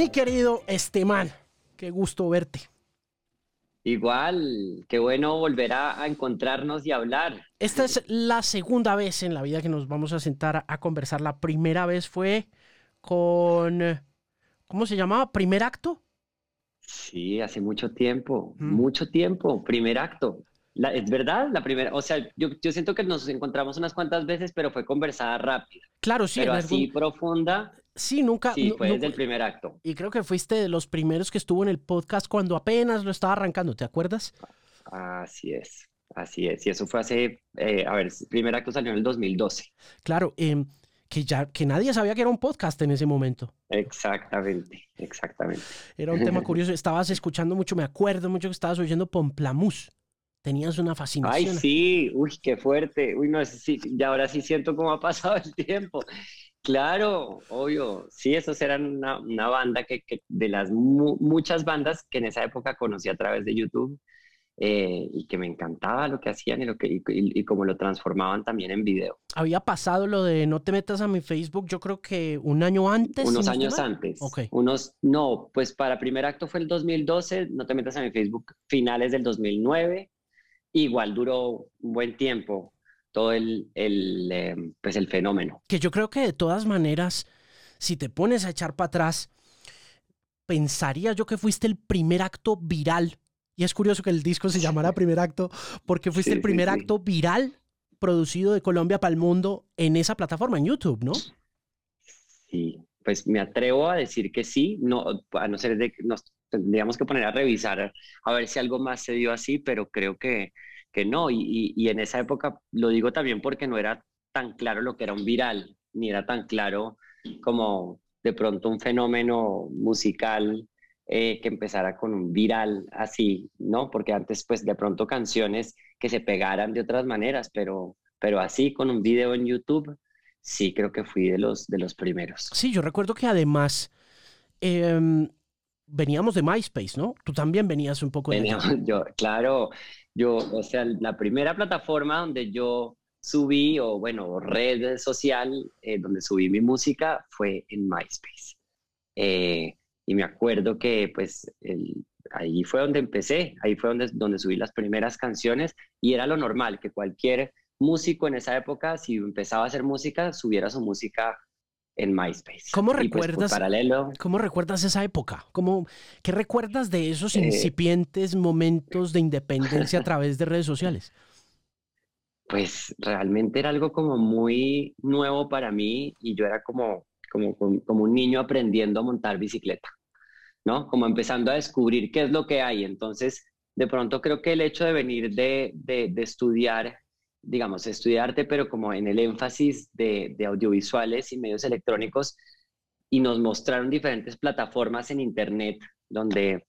Mi querido Esteman, qué gusto verte. Igual, qué bueno volver a, encontrarnos y hablar. Esta es la segunda vez en la vida que nos vamos a sentar a, conversar. La primera vez fue con, ¿cómo se llamaba? ¿Primer acto? Sí, hace mucho tiempo, mm. mucho tiempo, primer acto. es verdad, la primera, o sea, yo, yo, siento que nos encontramos unas cuantas veces, pero fue conversada rápida. Claro, sí. Pero así profunda. Sí, nunca. Sí, fue desde el primer acto. Y creo que fuiste de los primeros que estuvo en el podcast cuando apenas lo estaba arrancando, ¿te acuerdas? Así es, así es. Y eso fue hace, eh, a ver, el primer acto salió en el 2012. Claro, eh, que ya que nadie sabía que era un podcast en ese momento. Exactamente, exactamente. Era un tema curioso. Estabas escuchando mucho, me acuerdo mucho que estabas oyendo Pomplamus. Tenías una fascinación. Ay, sí, uy, qué fuerte. Uy, no, sí, y ahora sí siento cómo ha pasado el tiempo. Claro, obvio. Sí, esos eran una, banda que, de las muchas bandas que en esa época conocí a través de YouTube eh, y que me encantaba lo que hacían y, lo que, y, cómo lo transformaban también en video. Había pasado lo de no te metas a mi Facebook, yo creo que un año antes. Unos años antes. Okay. Unos, no, pues para primer acto fue el 2012, no te metas a mi Facebook, finales del 2009. Igual duró un buen tiempo todo el, el, em, pues el fenómeno. Que yo creo que de todas maneras, si te pones a echar para atrás, pensaría yo que fuiste el primer acto viral. Y es curioso que el disco se llamara Primer Acto, porque fuiste el primer acto viral producido de Colombia para el mundo en esa plataforma, en YouTube, ¿no? Sí, pues me atrevo a decir que sí, no, a no ser de que nos tendríamos que poner a revisar a ver si algo más se dio así, pero creo que, que no. Y, y, en esa época lo digo también porque no era tan claro lo que era un viral, ni era tan claro como de pronto un fenómeno musical eh, que empezara con un viral así, ¿no? Porque antes pues de pronto canciones que se pegaran de otras maneras, pero, pero así con un video en YouTube, sí creo que fui de los, de los primeros. Sí, yo recuerdo que además... Em, veníamos de MySpace, ¿no? Tú también venías un poco de... Veníamos, yo, claro, yo, o sea, la primera plataforma donde yo subí, o bueno, red social eh, donde subí mi música fue en MySpace. Eh, y me acuerdo que pues ahí fue donde empecé, ahí fue donde, donde subí las primeras canciones y era lo normal, que cualquier músico en esa época, si empezaba a hacer música, subiera su música en MySpace. ¿Cómo pues, recuerdas, paralelo, ¿cómo recuerdas esa época? ¿Cómo, ¿Qué recuerdas de esos eh, incipientes momentos de independencia a través de redes sociales? Pues realmente era algo como muy nuevo para mí y yo era como, como, como un niño aprendiendo a montar bicicleta, ¿no? Como empezando a descubrir qué es lo que hay. Entonces, de pronto creo que el hecho de venir de, de, de estudiar digamos, estudiarte, pero como en el énfasis de, audiovisuales y medios electrónicos, y nos mostraron diferentes plataformas en Internet donde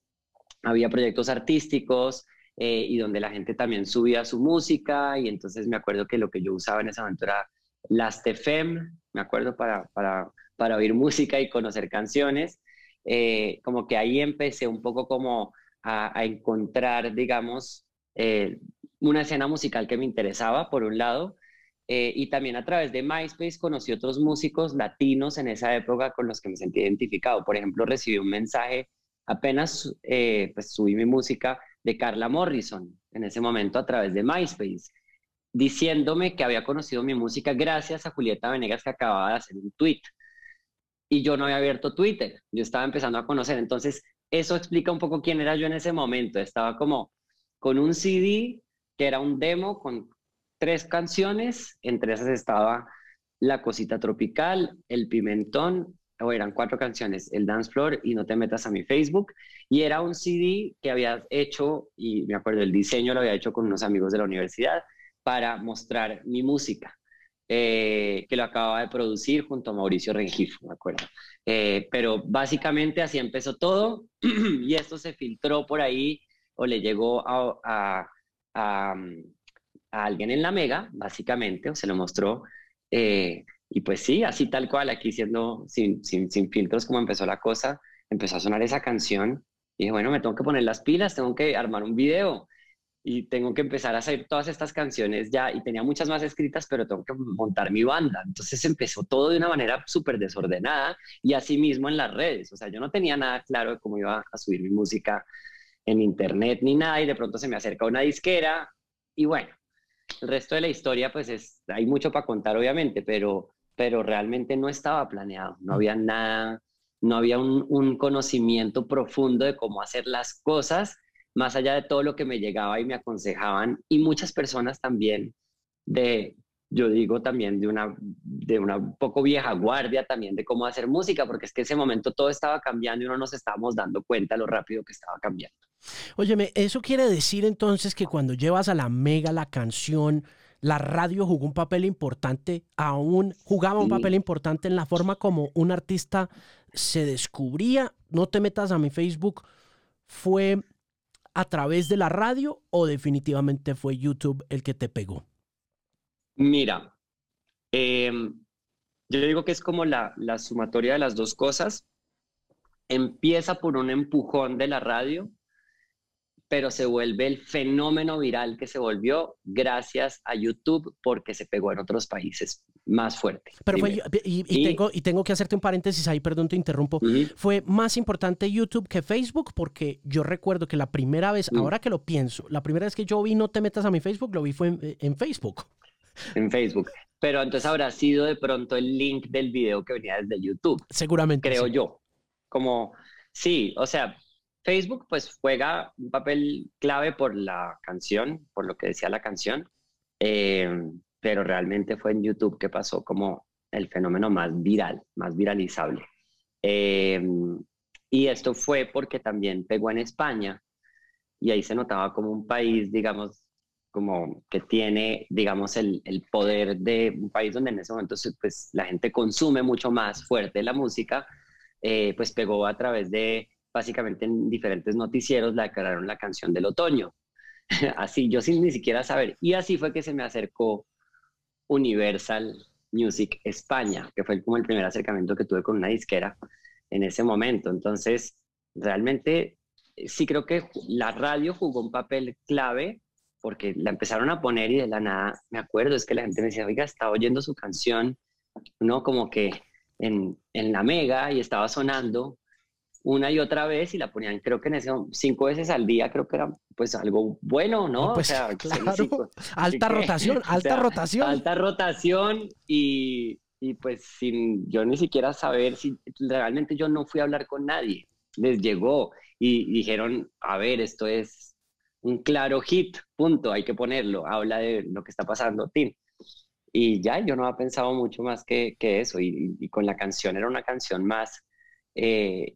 había proyectos artísticos eh, y donde la gente también subía su música, y entonces me acuerdo que lo que yo usaba en esa momento era Last.fm, me acuerdo, para, para, para oír música y conocer canciones. Eh, como que ahí empecé un poco como a, encontrar, digamos, eh, una escena musical que me interesaba, por un lado, eh, y también a través de MySpace conocí otros músicos latinos en esa época con los que me sentí identificado. Por ejemplo, recibí un mensaje, apenas eh, pues, subí mi música de Carla Morrison en ese momento a través de MySpace, diciéndome que había conocido mi música gracias a Julieta Venegas que acababa de hacer un tweet. Y yo no había abierto Twitter, yo estaba empezando a conocer. Entonces, eso explica un poco quién era yo en ese momento. Estaba como con un CD que era un demo con tres canciones, entre esas estaba La Cosita Tropical, El Pimentón, o eran cuatro canciones, El Dance Floor y No Te Metas a mi Facebook, y era un CD que había hecho, y me acuerdo, el diseño lo había hecho con unos amigos de la universidad para mostrar mi música. Eh, que lo acababa de producir junto a Mauricio Rengifo, me acuerdo. Eh, pero básicamente así empezó todo y esto se filtró por ahí o le llegó a, a, alguien en la Mega, básicamente, o se lo mostró. Eh, y pues sí, así tal cual, aquí siendo sin, sin, sin, filtros como empezó la cosa, empezó a sonar esa canción. Y dije, bueno, me tengo que poner las pilas, tengo que armar un video. y tengo que empezar a hacer todas estas canciones ya y tenía muchas más escritas, pero tengo que montar mi banda. Entonces empezó todo de una manera súper desordenada y así mismo en las redes. O sea, yo no tenía nada claro de cómo iba a subir mi música en internet ni nada y de pronto se me acerca una disquera y bueno, el resto de la historia pues es, hay mucho para contar obviamente, pero, pero realmente no estaba planeado, no había nada, no había un, un conocimiento profundo de cómo hacer las cosas más allá de todo lo que me llegaba y me aconsejaban, y muchas personas también de, yo digo también de una, de una poco vieja guardia también de cómo hacer música, porque es que ese momento todo estaba cambiando y no nos estábamos dando cuenta lo rápido que estaba cambiando. Óyeme, ¿eso quiere decir entonces que cuando llevas a la mega la canción, la radio jugó un papel importante, aún jugaba un papel importante en la forma como un artista se descubría? No te metas a mi Facebook, fue a través de la radio o definitivamente fue YouTube el que te pegó? Mira, em, yo digo que es como la, la sumatoria de las dos cosas. Empieza por un empujón de la radio pero se vuelve el fenómeno viral que se volvió gracias a YouTube porque se pegó en otros países más fuerte. Pero fue, y, tengo, y tengo que hacerte un paréntesis ahí, perdón, te interrumpo. Fue más importante YouTube que Facebook porque yo recuerdo que la primera vez, ahora que lo pienso, la primera vez que yo vi No te metas a mi Facebook, lo vi fue en, Facebook. En Facebook. Pero entonces habrá sido de pronto el link del video que venía desde YouTube. Seguramente. Creo yo. Como, sí, o sea, Facebook pues juega un papel clave por la canción, por lo que decía la canción, eh, pero realmente fue en YouTube que pasó como el fenómeno más viral, más viralizable. Eh, y esto fue porque también pegó en España y ahí se notaba como un país, digamos, como que tiene, digamos, el, el, poder de un país donde en ese momento pues, la gente consume mucho más fuerte la música, eh, pues pegó a través de básicamente en diferentes noticieros la declararon la canción del otoño. así, yo sin ni siquiera saber. Y así fue que se me acercó Universal Music España, que fue como el primer acercamiento que tuve con una disquera en ese momento. Entonces, realmente sí creo que la radio jugó un papel clave porque la empezaron a poner y de la nada, me acuerdo, es que la gente me decía, oiga, estaba oyendo su canción, ¿no? Como que en, en la mega y estaba sonando una y otra vez y la ponían, creo que en ese cinco veces al día, creo que era pues algo bueno, ¿no? Pues, o sea, claro. alta rotación, alta rotación. Alta rotación y, y, pues sin yo ni siquiera saber si realmente yo no fui a hablar con nadie. Les llegó y dijeron, a ver, esto es un claro hit, punto, hay que ponerlo, habla de lo que está pasando, Tim. Y ya, yo no había pensado mucho más que, que eso, y, y, con la canción era una canción más eh,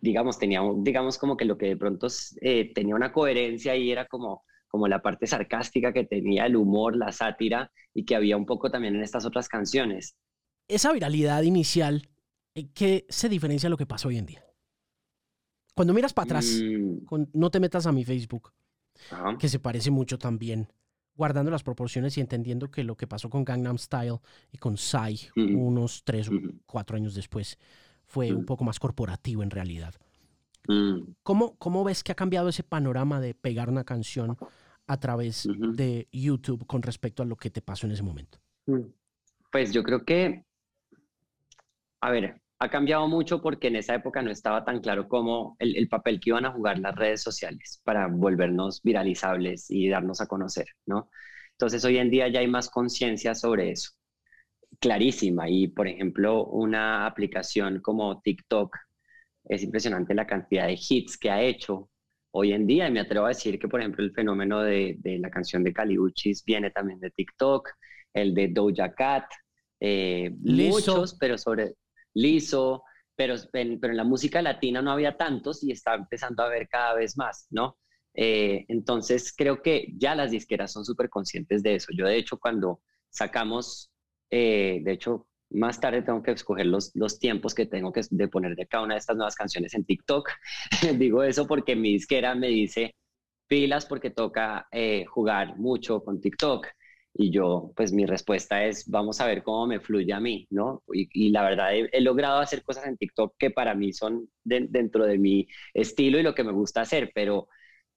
digamos, tenía, digamos, como que lo que de pronto eh, tenía una coherencia y era como, como la parte sarcástica que tenía el humor, la sátira y que había un poco también en estas otras canciones. Esa viralidad inicial, eh, ¿qué se diferencia de lo que pasa hoy en día? Cuando miras para atrás, mm. no te metas a mi Facebook, que se parece mucho también, guardando las proporciones y entendiendo que lo que pasó con Gangnam Style y con Psy unos tres o cuatro años después fue un mm. poco más corporativo en realidad. Mm. ¿Cómo, ¿Cómo ves que ha cambiado ese panorama de pegar una canción a través de YouTube con respecto a lo que te pasó en ese momento? Mm. Pues yo creo que, a ver, ha cambiado mucho porque en esa época no estaba tan claro cómo el, el, papel que iban a jugar las redes sociales para volvernos viralizables y darnos a conocer, ¿no? Entonces hoy en día ya hay más conciencia sobre eso clarísima y, por ejemplo, una aplicación como TikTok, es impresionante la cantidad de hits que ha hecho hoy en día. Y me atrevo a decir que, por ejemplo, el fenómeno de, la canción de Caliuchis viene también de TikTok, el de Doja Cat, eh, muchos, pero sobre liso, pero, en, pero en la música latina no había tantos y está empezando a haber cada vez más, ¿no? Eh, entonces creo que ya las disqueras son súper conscientes de eso. Yo de hecho cuando sacamos eh, de hecho, más tarde tengo que escoger los, los tiempos que tengo que de poner de cada una de estas nuevas canciones en TikTok. Digo eso porque mi disquera me dice pilas porque toca eh, jugar mucho con TikTok. Y yo, pues mi respuesta es, vamos a ver cómo me fluye a mí, ¿no? Y, la verdad, he, logrado hacer cosas en TikTok que para mí son dentro de mi estilo y lo que me gusta hacer, pero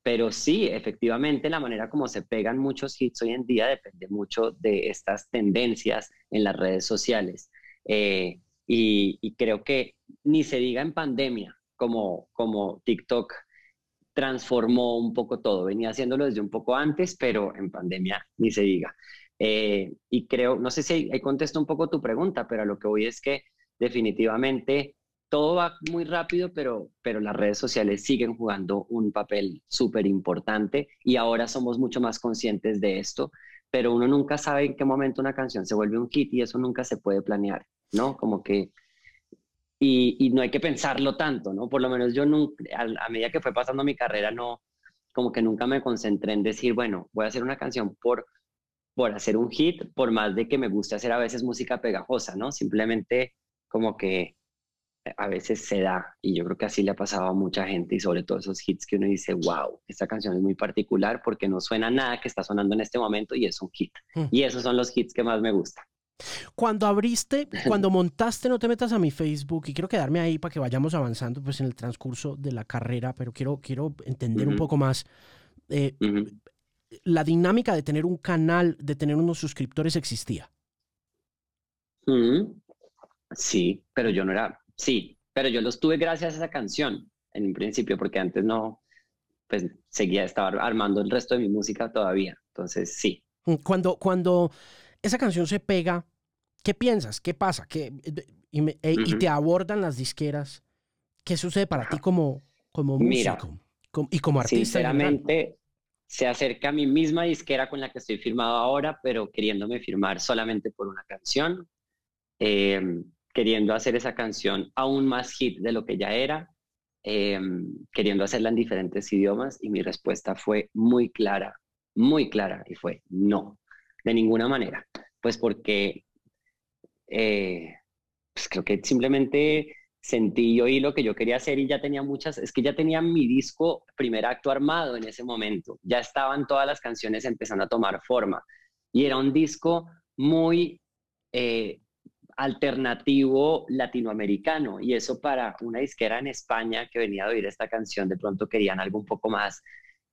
pero sí, efectivamente, la manera como se pegan muchos hits hoy en día depende mucho de estas tendencias en las redes sociales. Eh, y, creo que ni se diga en pandemia, como, como TikTok transformó un poco todo. Venía haciéndolo desde un poco antes, pero en pandemia ni se diga. Eh, y creo, no sé si ahí contesto un poco tu pregunta, pero a lo que voy es que definitivamente todo va muy rápido, pero, pero las redes sociales siguen jugando un papel súper importante y ahora somos mucho más conscientes de esto, pero uno nunca sabe en qué momento una canción se vuelve un hit y eso nunca se puede planear, ¿no? Como que... Y, y no hay que pensarlo tanto, ¿no? Por lo menos yo nunca, a, a medida que fue pasando mi carrera, no, como que nunca me concentré en decir, bueno, voy a hacer una canción por por hacer un hit, por más de que me guste hacer a veces música pegajosa, ¿no? Simplemente como que a veces se da y yo creo que así le ha pasado a mucha gente y sobre todo esos hits que uno dice, wow, esta canción es muy particular porque no suena nada que está sonando en este momento y es un hit. Hmm. Y esos son los hits que más me gustan. Cuando abriste, cuando montaste No te metas a mi Facebook y quiero quedarme ahí para que vayamos avanzando pues en el transcurso de la carrera, pero quiero, quiero entender un poco más. Eh, la dinámica de tener un canal, de tener unos suscriptores existía. Sí, pero yo no era, sí, pero yo los tuve gracias a esa canción en un principio, porque antes no, pues seguía, estaba armando el resto de mi música todavía. Entonces, sí. Mm, cuando, cuando esa canción se pega, ¿qué piensas? ¿Qué pasa? ¿Qué, y, eh, te abordan las disqueras. ¿Qué sucede para ti como, como músico y como artista? Sinceramente, se acerca a mi misma disquera con la que estoy firmado ahora, pero queriéndome firmar solamente por una canción, em, queriendo hacer esa canción aún más hit de lo que ya era, em, queriendo hacerla en diferentes idiomas y mi respuesta fue muy clara, muy clara y fue no, de ninguna manera, pues porque eh, pues creo que simplemente sentí y lo que yo quería hacer y ya tenía muchas, es que ya tenía mi disco primer acto armado en ese momento, ya estaban todas las canciones empezando a tomar forma. Y era un disco muy eh, alternativo latinoamericano. Y eso para una disquera en España que venía a oír esta canción de pronto querían algo un poco más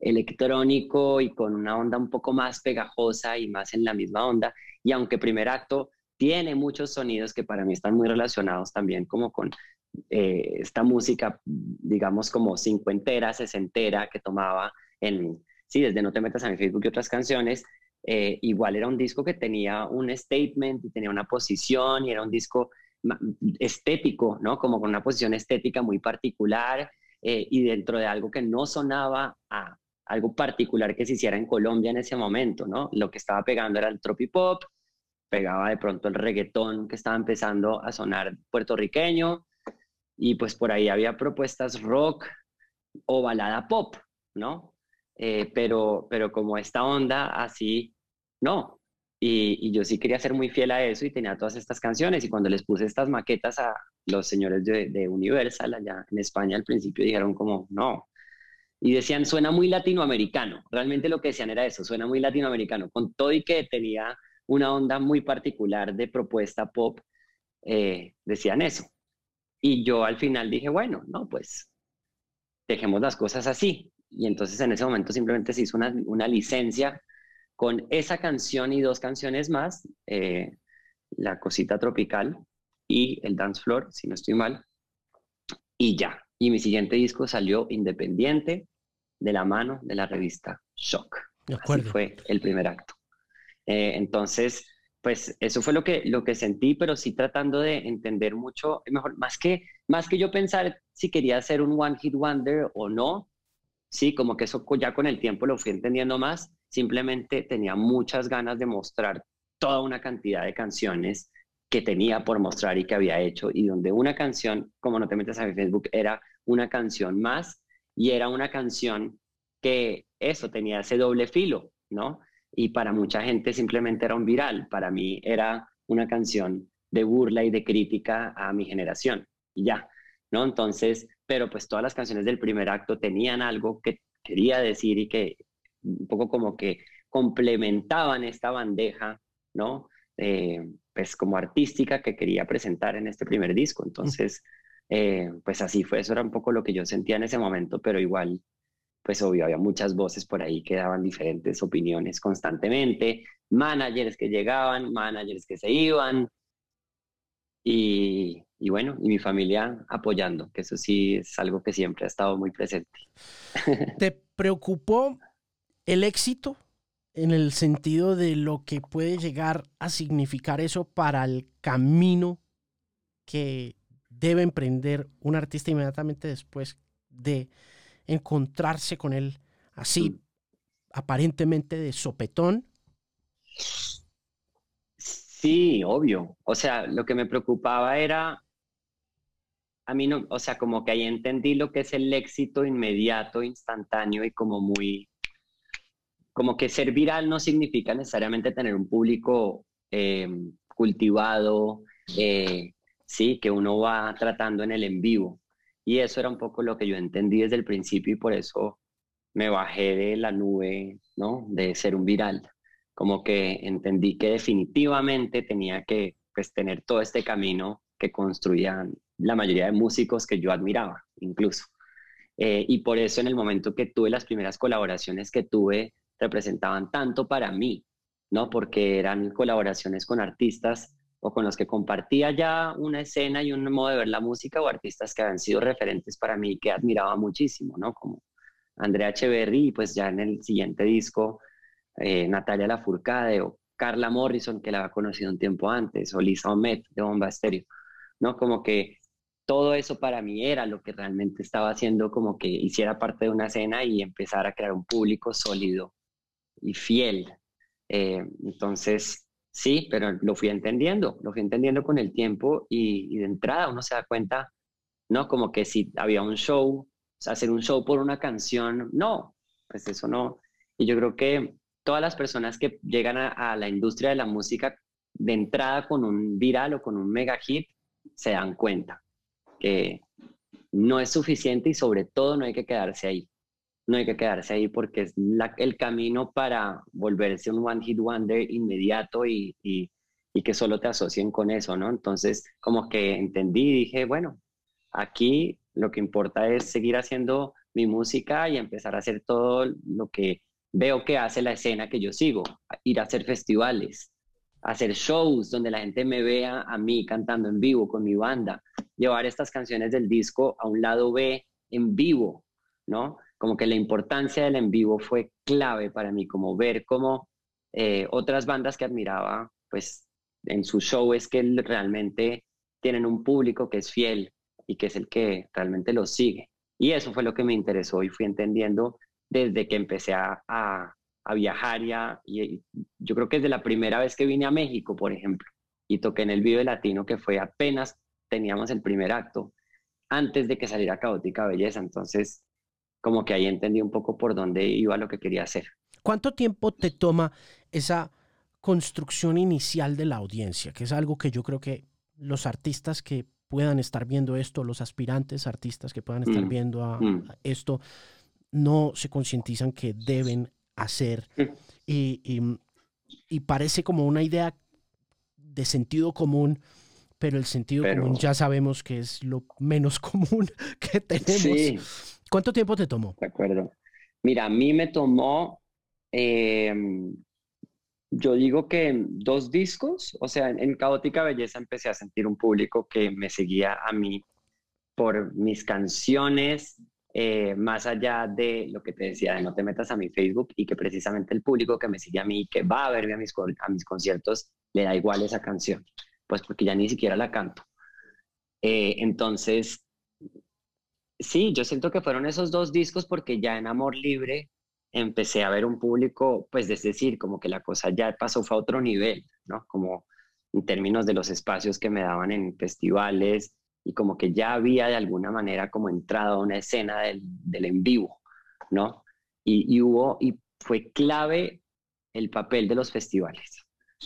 electrónico y con una onda un poco más pegajosa y más en la misma onda. Y aunque primer acto tiene muchos sonidos que para mí están muy relacionados también como con eh, esta música, digamos, como cincuentera, sesentera, que tomaba en, sí, desde No te metas a mi Facebook y otras canciones, eh, igual era un disco que tenía un statement y tenía una posición y era un disco estético, ¿no? Como con una posición estética muy particular eh, y dentro de algo que no sonaba a algo particular que se hiciera en Colombia en ese momento, ¿no? Lo que estaba pegando era el tropipop, pegaba de pronto el reggaetón que estaba empezando a sonar puertorriqueño, y pues por ahí había propuestas rock o balada pop, ¿no? Eh, pero, pero como esta onda así, no. Y, yo sí quería ser muy fiel a eso y tenía todas estas canciones y cuando les puse estas maquetas a los señores de, Universal allá en España al principio dijeron como, no. Y decían, suena muy latinoamericano. Realmente lo que decían era eso, suena muy latinoamericano. Con todo y que tenía una onda muy particular de propuesta pop, eh, decían eso. Y yo al final dije, bueno, no, pues dejemos las cosas así. Y entonces en ese momento simplemente se hizo una, una licencia con esa canción y dos canciones más, eh, La Cosita Tropical y El Dance Floor, si no estoy mal, y ya. Y mi siguiente disco salió independiente de la mano de la revista Shock. Así fue el primer acto. Eh, entonces, pues eso fue lo que, lo que sentí, pero sí tratando de entender mucho, mejor, más que, más que yo pensar si quería ser un One Hit Wonder o no, sí, como que eso ya con el tiempo lo fui entendiendo más, simplemente tenía muchas ganas de mostrar toda una cantidad de canciones que tenía por mostrar y que había hecho, y donde una canción, como no te metes a mi Facebook, era una canción más, y era una canción que eso tenía ese doble filo, ¿no? y para mucha gente simplemente era un viral. Para mí era una canción de burla y de crítica a mi generación y ya, ¿no? Entonces, pero pues todas las canciones del primer acto tenían algo que quería decir y que un poco como que complementaban esta bandeja, ¿no? Eh, pues como artística que quería presentar en este primer disco. Entonces, eh, pues así fue, eso era un poco lo que yo sentía en ese momento, pero igual pues obvio, había muchas voces por ahí que daban diferentes opiniones constantemente, managers que llegaban, managers que se iban, y, y, bueno, y mi familia apoyando, que eso sí es algo que siempre ha estado muy presente. ¿Te preocupó el éxito en el sentido de lo que puede llegar a significar eso para el camino que debe emprender un artista inmediatamente después de encontrarse con él así, aparentemente de sopetón? Sí, obvio. O sea, lo que me preocupaba era, a mí no, o sea, como que ahí entendí lo que es el éxito inmediato, instantáneo y como muy, como que ser viral no significa necesariamente tener un público eh, cultivado, eh, sí, que uno va tratando en el en vivo. Y eso era un poco lo que yo entendí desde el principio y por eso me bajé de la nube, ¿no? De ser un viral. Como que entendí que definitivamente tenía que pues, tener todo este camino que construían la mayoría de músicos que yo admiraba, incluso. Eh, y por eso en el momento que tuve las primeras colaboraciones que tuve, representaban tanto para mí, ¿no? Porque eran colaboraciones con artistas o con los que compartía ya una escena y un modo de ver la música o artistas que habían sido referentes para mí que admiraba muchísimo, ¿no? Como Andrea Echeverry y pues ya en el siguiente disco eh, Natalia Lafourcade o Carla Morrison que la había conocido un tiempo antes o Lisa Omet de Bomba Estéreo, ¿no? Como que todo eso para mí era lo que realmente estaba haciendo como que hiciera parte de una escena y empezar a crear un público sólido y fiel. Eh, entonces, sí, pero lo fui entendiendo, lo fui entendiendo con el tiempo y, de entrada uno se da cuenta, ¿no? Como que si había un show, hacer un show por una canción, no, pues eso no. Y yo creo que todas las personas que llegan a, a la industria de la música de entrada con un viral o con un mega hit, se dan cuenta que no es suficiente y sobre todo no hay que quedarse ahí no hay que quedarse ahí porque es el camino para volverse un one hit wonder inmediato y, y, que solo te asocien con eso, ¿no? Entonces, como que entendí y dije, bueno, aquí lo que importa es seguir haciendo mi música y empezar a hacer todo lo que veo que hace la escena que yo sigo, ir a hacer festivales, hacer shows donde la gente me vea a mí cantando en vivo con mi banda, llevar estas canciones del disco a un lado B en vivo, ¿no? Como que la importancia del en vivo fue clave para mí, como ver cómo eh, otras bandas que admiraba, pues en su show es que realmente tienen un público que es fiel y que es el que realmente los sigue. Y eso fue lo que me interesó y fui entendiendo desde que empecé a, a, viajar ya, y, yo creo que desde la primera vez que vine a México, por ejemplo, y toqué en el Vive Latino, que fue apenas teníamos el primer acto, antes de que saliera Caótica Belleza. Entonces, como que ahí entendí un poco por dónde iba lo que quería hacer. ¿Cuánto tiempo te toma esa construcción inicial de la audiencia? Que es algo que yo creo que los artistas que puedan estar viendo esto, los aspirantes artistas que puedan estar mm, viendo mm. a, esto, no se concientizan que deben hacer. Mm. Y, y, parece como una idea de sentido común, pero el sentido común ya sabemos que es lo menos común que tenemos. Sí. ¿Cuánto tiempo te tomó? De acuerdo. Mira, a mí me tomó, em, yo digo que dos discos, o sea, en, Caótica Belleza empecé a sentir un público que me seguía a mí por mis canciones, eh, más allá de lo que te decía, de no te metas a mi Facebook y que precisamente el público que me sigue a mí, que va a verme a mis, a mis conciertos, le da igual esa canción, pues porque ya ni siquiera la canto. Eh, entonces, Sí, yo siento que fueron esos dos discos porque ya en Amor Libre empecé a ver un público, pues es decir, como que la cosa ya pasó fue a otro nivel, ¿no? Como en términos de los espacios que me daban en festivales y como que ya había de alguna manera como entrado a una escena del, del en vivo, ¿no? Y, y, hubo, y fue clave el papel de los festivales.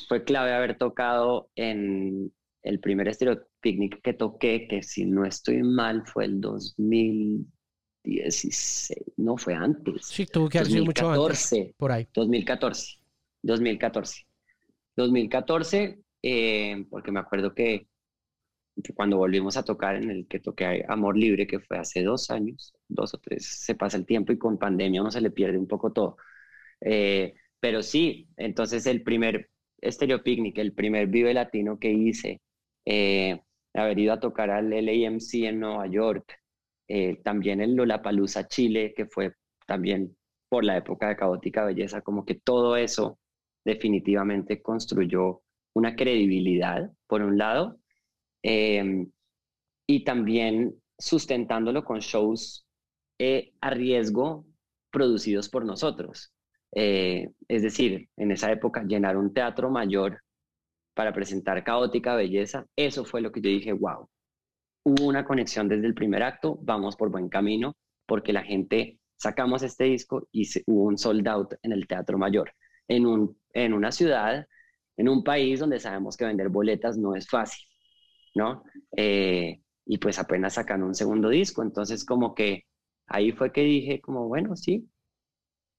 Fue clave haber tocado en el primer estilo picnic que toqué, que si no estoy mal fue el 2016, no fue antes. Sí, tuvo que haber sido mucho antes. Por ahí. 2014. 2014. 2014, eh, porque me acuerdo que cuando volvimos a tocar en el que toqué Amor Libre, que fue hace dos años, dos o tres, se pasa el tiempo y con pandemia uno se le pierde un poco todo. Eh, pero sí, entonces el primer Stereo Picnic, el primer Vive Latino que hice, eh, haber ido a tocar al LAMC en Nueva York, eh, también en Lollapalooza, Chile, que fue también por la época de Caótica Belleza, como que todo eso definitivamente construyó una credibilidad, por un lado, em, y también sustentándolo con shows eh, a riesgo producidos por nosotros. Eh, es decir, en esa época llenar un teatro mayor para presentar caótica belleza, eso fue lo que yo dije, wow, hubo una conexión desde el primer acto, vamos por buen camino, porque la gente, sacamos este disco y hubo un sold out en el teatro mayor, en, un, en una ciudad, en un país donde sabemos que vender boletas no es fácil, ¿no? Eh, y pues apenas sacan un segundo disco, entonces como que ahí fue que dije como, bueno, sí,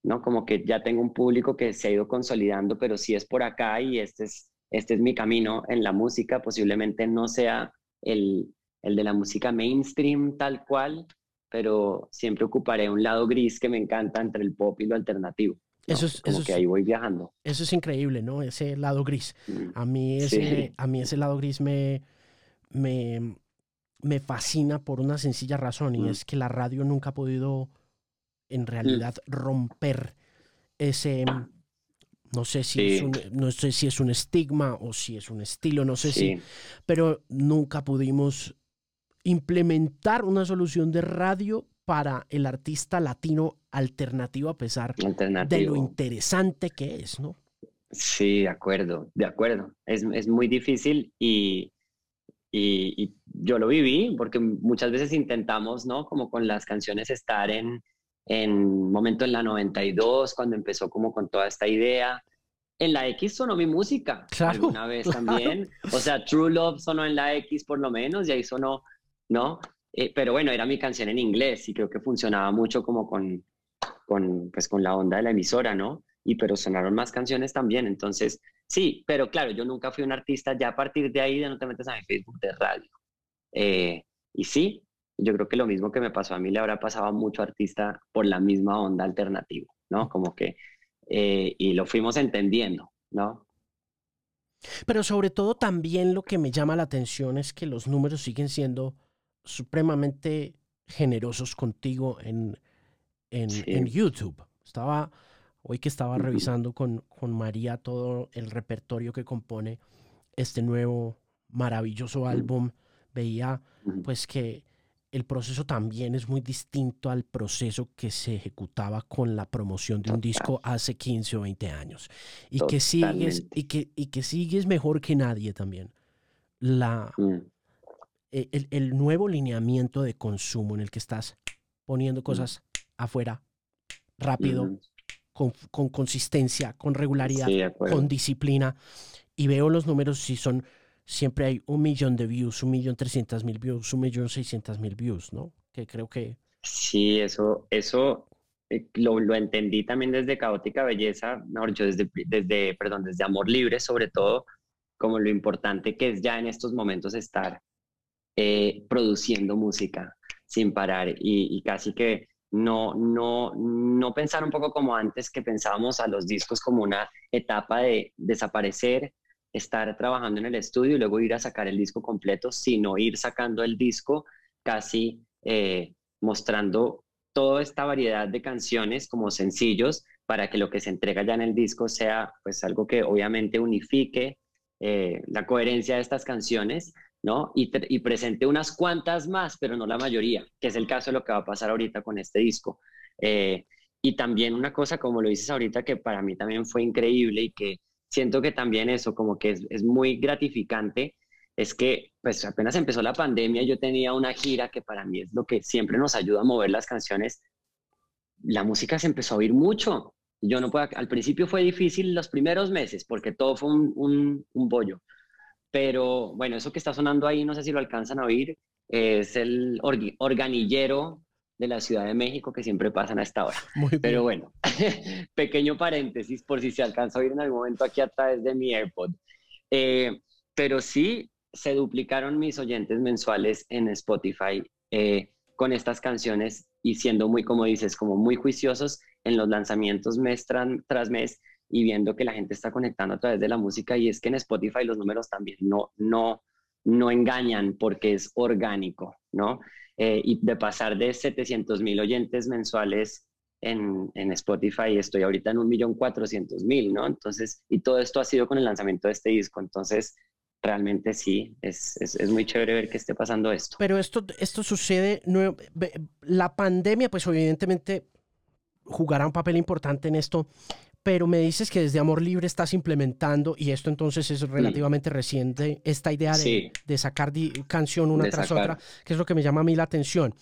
¿no? Como que ya tengo un público que se ha ido consolidando, pero si es por acá y este es, este es mi camino en la música, posiblemente no sea el, el de la música mainstream tal cual, pero siempre ocuparé un lado gris que me encanta entre el pop y lo alternativo. Eso es, como que ahí voy viajando. Eso es increíble, ¿no? Ese lado gris. Mm, a mí ese, a mí ese lado gris me, me, me fascina por una sencilla razón y mm. es que la radio nunca ha podido en realidad romper ese, no sé si, es un, no sé si es un estigma o si es un estilo, no sé si, pero nunca pudimos implementar una solución de radio para el artista latino alternativo a pesar de lo interesante que es, ¿no? Sí, de acuerdo, de acuerdo. Es, es muy difícil y, y, y, yo lo viví porque muchas veces intentamos, ¿no? Como con las canciones estar en, en momento en la 92, cuando empezó como con toda esta idea. En la X sonó mi música claro, alguna vez también. O sea, True Love sonó en la X por lo menos y ahí sonó, ¿no? Eh, pero bueno, era mi canción en inglés y creo que funcionaba mucho como con, con, pues, con la onda de la emisora, ¿no? Y pero sonaron más canciones también. Entonces, sí, pero claro, yo nunca fui un artista ya a partir de ahí de no te metes a mi Facebook de radio. Eh, y sí, yo creo que lo mismo que me pasó a mí le habrá pasado a mucho artista por la misma onda alternativa, ¿no? Como que, eh, y lo fuimos entendiendo, ¿no? Pero sobre todo también lo que me llama la atención es que los números siguen siendo supremamente generosos contigo en, en, YouTube. Estaba, hoy que estaba revisando con, con María todo el repertorio que compone este nuevo maravilloso álbum, veía pues que el proceso también es muy distinto al proceso que se ejecutaba con la promoción de un disco hace 15 o 20 años. Y que sigues, y que, y que sigues mejor que nadie también. La, mm. e, el, nuevo lineamiento de consumo en el que estás poniendo mm. cosas afuera rápido, con, consistencia, con regularidad, con disciplina. Y veo los números si son siempre hay un millón de views, un millón trescientas mil views, un millón seiscientas mil views, ¿no? Que creo que... Sí, eso, eso eh, lo, lo, entendí también desde Caótica Belleza, mejor yo desde, desde, perdón, desde Amor Libre sobre todo, como lo importante que es ya en estos momentos estar eh, produciendo música sin parar y, y, casi que no, no, no pensar un poco como antes que pensábamos a los discos como una etapa de desaparecer estar trabajando en el estudio y luego ir a sacar el disco completo, sino ir sacando el disco casi eh, mostrando toda esta variedad de canciones como sencillos para que lo que se entrega ya en el disco sea pues algo que obviamente unifique eh, la coherencia de estas canciones, ¿no? Y, y, presente unas cuantas más, pero no la mayoría, que es el caso de lo que va a pasar ahorita con este disco. Eh, y también una cosa, como lo dices ahorita, que para mí también fue increíble y que siento que también eso como que es, es, muy gratificante, es que pues apenas empezó la pandemia yo tenía una gira que para mí es lo que siempre nos ayuda a mover las canciones. La música se empezó a oír mucho. Yo no puedo, al principio fue difícil los primeros meses porque todo fue un, un, un bollo. Pero bueno, eso que está sonando ahí, no sé si lo alcanzan a oír, es el organillero de la Ciudad de México que siempre pasan a esta hora. Pero bueno, pequeño paréntesis por si se alcanza a oír en algún momento aquí a través de mi AirPod. Eh, pero sí, se duplicaron mis oyentes mensuales en Spotify eh, con estas canciones y siendo muy, como dices, como muy juiciosos en los lanzamientos mes tras mes y viendo que la gente está conectando a través de la música y es que en Spotify los números también no, no, no engañan porque es orgánico, ¿no? Eh, y de pasar de 700 mil oyentes mensuales en, en, Spotify, estoy ahorita en un millón cuatrocientos mil, ¿no? Entonces, y todo esto ha sido con el lanzamiento de este disco, entonces realmente sí, es, es, es, muy chévere ver que esté pasando esto. Pero esto, esto sucede, la pandemia pues evidentemente jugará un papel importante en esto, pero me dices que desde Amor Libre estás implementando, y esto entonces es relativamente reciente, esta idea de, de sacar canción una tras otra, que es lo que me llama a mí la atención.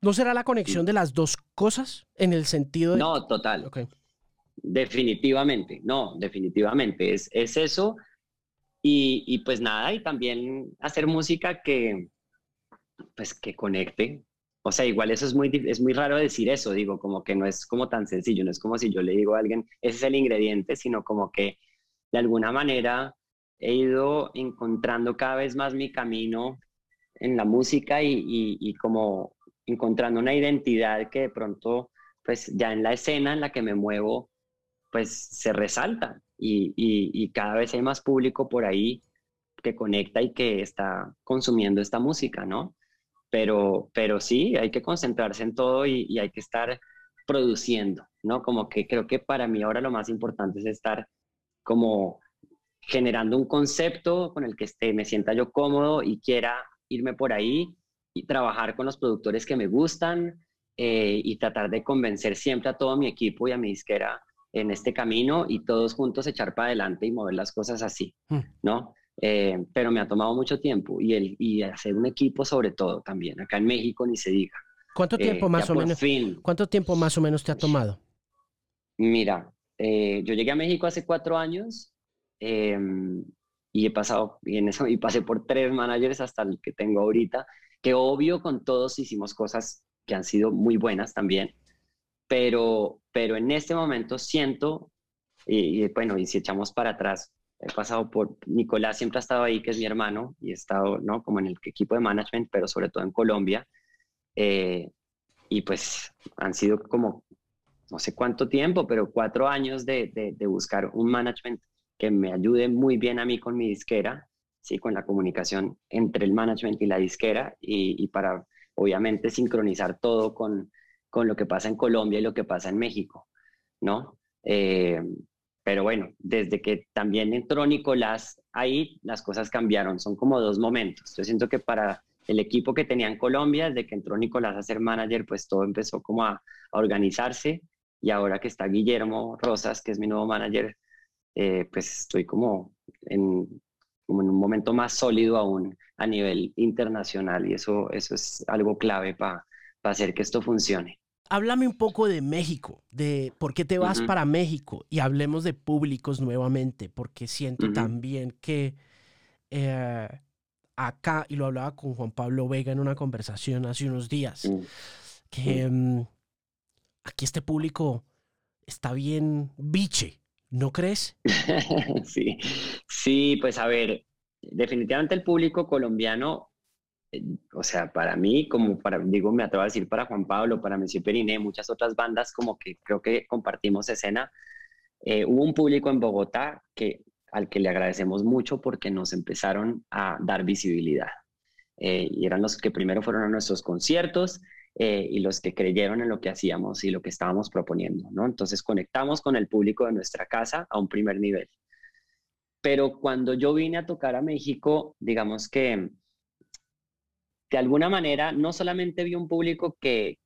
¿No será la conexión de las dos cosas en el sentido de... No, total. Okay. Definitivamente, no, definitivamente. Es, es eso y, y, pues nada, y también hacer música que, pues que conecte. O sea, igual eso es muy, es muy raro decir eso, digo, como que no es como tan sencillo, no es como si yo le digo a alguien, ese es el ingrediente, sino como que de alguna manera he ido encontrando cada vez más mi camino en la música y, como encontrando una identidad que de pronto, pues ya en la escena en la que me muevo, pues se resalta y, cada vez hay más público por ahí que conecta y que está consumiendo esta música, ¿no? Pero, pero sí, hay que concentrarse en todo y, hay que estar produciendo, ¿no? Como que creo que para mí ahora lo más importante es estar como generando un concepto con el que esté, me sienta yo cómodo y quiera irme por ahí y trabajar con los productores que me gustan eh, y tratar de convencer siempre a todo mi equipo y a mi disquera en este camino y todos juntos echar para adelante y mover las cosas así, hmm. ¿no? Eh, pero me ha tomado mucho tiempo y, el, y hacer un equipo sobre todo también. Acá en México ni se diga. ¿Cuánto eh, tiempo más o menos? ¿Cuánto tiempo más o menos te ha tomado? Mira, eh, yo llegué a México hace cuatro años em, y he pasado y en eso y pasé por tres managers hasta el que tengo ahorita. Que obvio con todos hicimos cosas que han sido muy buenas también pero, pero en este momento siento, y, bueno, y si echamos para atrás, he pasado por, Nicolás siempre ha estado ahí, que es mi hermano, y he estado, ¿no? Como en el equipo de management, pero sobre todo en Colombia, eh, y pues han sido como, no sé cuánto tiempo, pero cuatro años de, de, buscar un management que me ayude muy bien a mí con mi disquera, ¿sí? Con la comunicación entre el management y la disquera, y, para, obviamente, sincronizar todo con con lo que pasa en Colombia y lo que pasa en México, ¿no? Eh, pero bueno, desde que también entró Nicolás ahí, las cosas cambiaron, son como dos momentos. Yo siento que para el equipo que tenía en Colombia, desde que entró Nicolás a ser manager, pues todo empezó como a, organizarse y ahora que está Guillermo Rosas, que es mi nuevo manager, eh, pues estoy como en, como en un momento más sólido aún a nivel internacional y eso, eso es algo clave para hacer que esto funcione. Háblame un poco de México, de por qué te vas para México y hablemos de públicos nuevamente, porque siento también que eh, acá, y lo hablaba con Juan Pablo Vega en una conversación hace unos días, que mm, aquí este público está bien biche, ¿no crees? sí, sí, pues a ver, definitivamente el público colombiano o sea, para mí, como para, digo, me atrevo a decir para Juan Pablo, para Monsieur Periné, muchas otras bandas como que creo que compartimos escena, eh, hubo un público en Bogotá que, al que le agradecemos mucho porque nos empezaron a dar visibilidad. Eh, y eran los que primero fueron a nuestros conciertos eh, y los que creyeron en lo que hacíamos y lo que estábamos proponiendo, ¿no? Entonces conectamos con el público de nuestra casa a un primer nivel. Pero cuando yo vine a tocar a México, digamos que de alguna manera no solamente vi un público que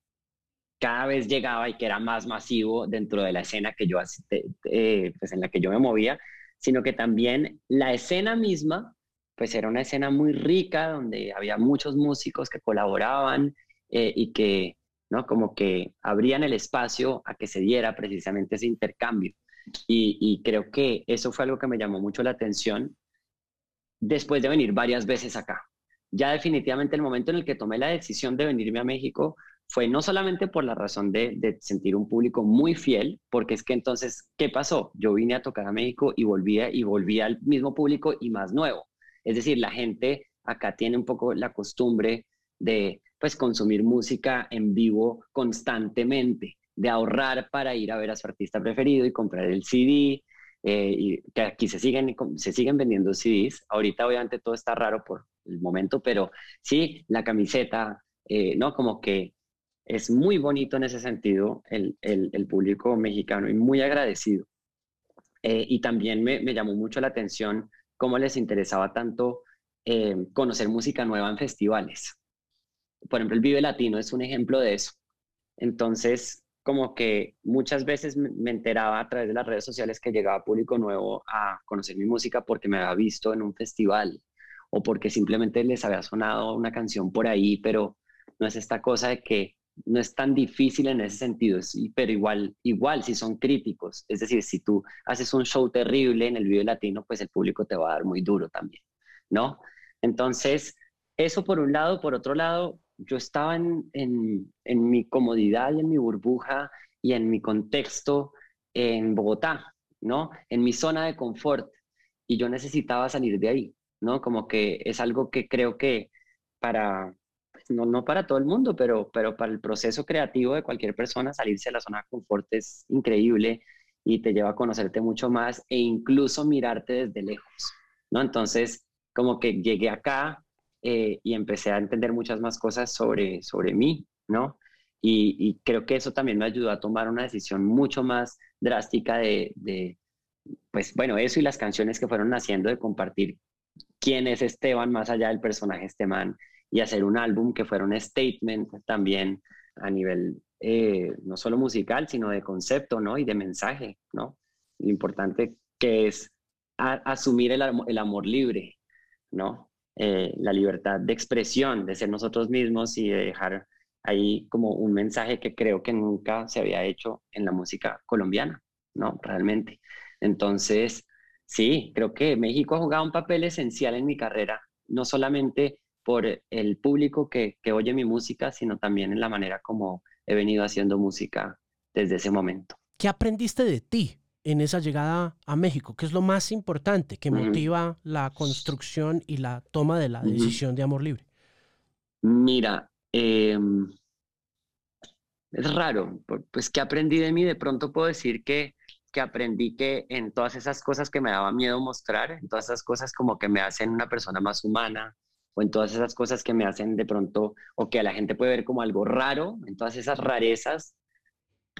cada vez llegaba y que era más masivo dentro de la escena que yo, eh, pues en la que yo me movía, sino que también la escena misma, pues era una escena muy rica donde había muchos músicos que colaboraban eh, y que, ¿no? Como que abrían el espacio a que se diera precisamente ese intercambio. Y, y creo que eso fue algo que me llamó mucho la atención después de venir varias veces acá ya definitivamente el momento en el que tomé la decisión de venirme a México fue no solamente por la razón de, sentir un público muy fiel, porque es que entonces, ¿qué pasó? Yo vine a tocar a México y volvía y volvía al mismo público y más nuevo. Es decir, la gente acá tiene un poco la costumbre de pues consumir música en vivo constantemente, de ahorrar para ir a ver a su artista preferido y comprar el CD, eh, y que aquí se siguen, se siguen vendiendo CDs. Ahorita obviamente todo está raro por el momento, pero sí, la camiseta, eh, ¿no? Como que es muy bonito en ese sentido el, el, público mexicano y muy agradecido. Eh, y también me, me, llamó mucho la atención cómo les interesaba tanto conocer música nueva en festivales. Por ejemplo, el Vive Latino es un ejemplo de eso. Entonces, como que muchas veces me enteraba a través de las redes sociales que llegaba público nuevo a conocer mi música porque me había visto en un festival o porque simplemente les había sonado una canción por ahí, pero no es esta cosa de que no es tan difícil en ese sentido, pero igual, igual si son críticos, es decir, si tú haces un show terrible en el video latino, pues el público te va a dar muy duro también, ¿no? Entonces, eso por un lado, por otro lado, yo estaba en, en, mi comodidad y en mi burbuja y en mi contexto en Bogotá, ¿no? En mi zona de confort y yo necesitaba salir de ahí, ¿no? Como que es algo que creo que para, pues, no, no para todo el mundo, pero, pero para el proceso creativo de cualquier persona, salirse de la zona de confort es increíble y te lleva a conocerte mucho más e incluso mirarte desde lejos, ¿no? Entonces, como que llegué acá eh, y empecé a entender muchas más cosas sobre, sobre mí, ¿no? Y, creo que eso también me ayudó a tomar una decisión mucho más drástica de, de, pues bueno, eso y las canciones que fueron naciendo de compartir quién es Esteban más allá del personaje Esteban y hacer un álbum que fuera un statement también a nivel eh, no solo musical, sino de concepto, ¿no? Y de mensaje, ¿no? Lo importante que es asumir el, el amor libre, ¿no? Eh, la libertad de expresión, de ser nosotros mismos y de dejar ahí como un mensaje que creo que nunca se había hecho en la música colombiana, ¿no? Realmente. Entonces, sí, creo que México ha jugado un papel esencial en mi carrera, no solamente por el público que, que oye mi música, sino también en la manera como he venido haciendo música desde ese momento. ¿Qué aprendiste de ti en esa llegada a México? ¿Qué es lo más importante que motiva la construcción y la toma de la decisión de amor libre? Mira, em, es raro, pues que aprendí de mí, de pronto puedo decir que, que aprendí que en todas esas cosas que me daba miedo mostrar, en todas esas cosas como que me hacen una persona más humana, o en todas esas cosas que me hacen de pronto, o que a la gente puede ver como algo raro, en todas esas rarezas,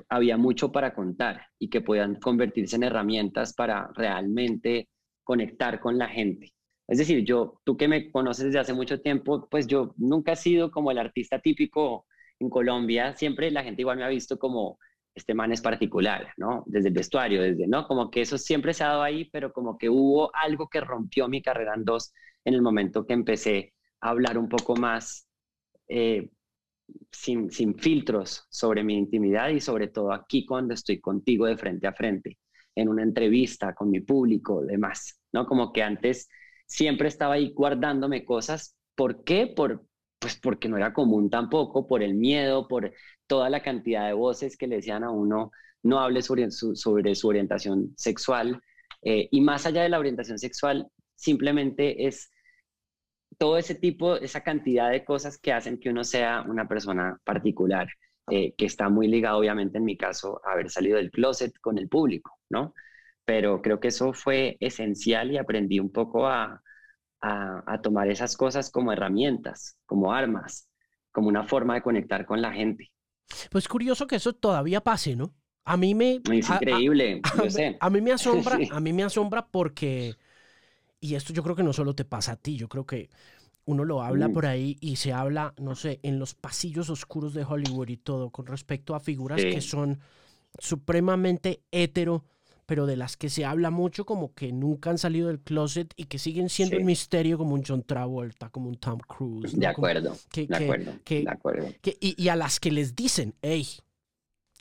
había mucho para contar y que puedan convertirse en herramientas para realmente conectar con la gente. Es decir, yo, tú que me conoces desde hace mucho tiempo, pues yo nunca he sido como el artista típico en Colombia, siempre la gente igual me ha visto como este man es particular, ¿no? Desde el vestuario, desde, ¿no? Como que eso siempre se ha dado ahí, pero como que hubo algo que rompió mi carrera en dos en el momento que empecé a hablar un poco más eh, sin, sin filtros sobre mi intimidad y sobre todo aquí cuando estoy contigo de frente a frente, en una entrevista con mi público, demás, ¿no? Como que antes siempre estaba ahí guardándome cosas. ¿Por qué? Por, pues porque no era común tampoco, por el miedo, por toda la cantidad de voces que le decían a uno, no hable sobre su, orientación sexual. Eh, y más allá de la orientación sexual, simplemente es todo ese tipo, esa cantidad de cosas que hacen que uno sea una persona particular, eh, que está muy ligado, obviamente, en mi caso, a haber salido del closet con el público, ¿no? Pero creo que eso fue esencial y aprendí un poco a, a, tomar esas cosas como herramientas, como armas, como una forma de conectar con la gente. Pues curioso que eso todavía pase, ¿no? A mí me... Es increíble, a, yo sé. A mí me asombra, a mí me asombra porque y esto yo creo que no solo te pasa a ti, yo creo que uno lo habla mm. por ahí y se habla, no sé, en los pasillos oscuros de Hollywood y todo, con respecto a figuras que son supremamente hetero, pero de las que se habla mucho como que nunca han salido del closet y que siguen siendo un misterio como un John Travolta, como un Tom Cruise. De acuerdo, de acuerdo, de acuerdo. y, a las que les dicen, hey,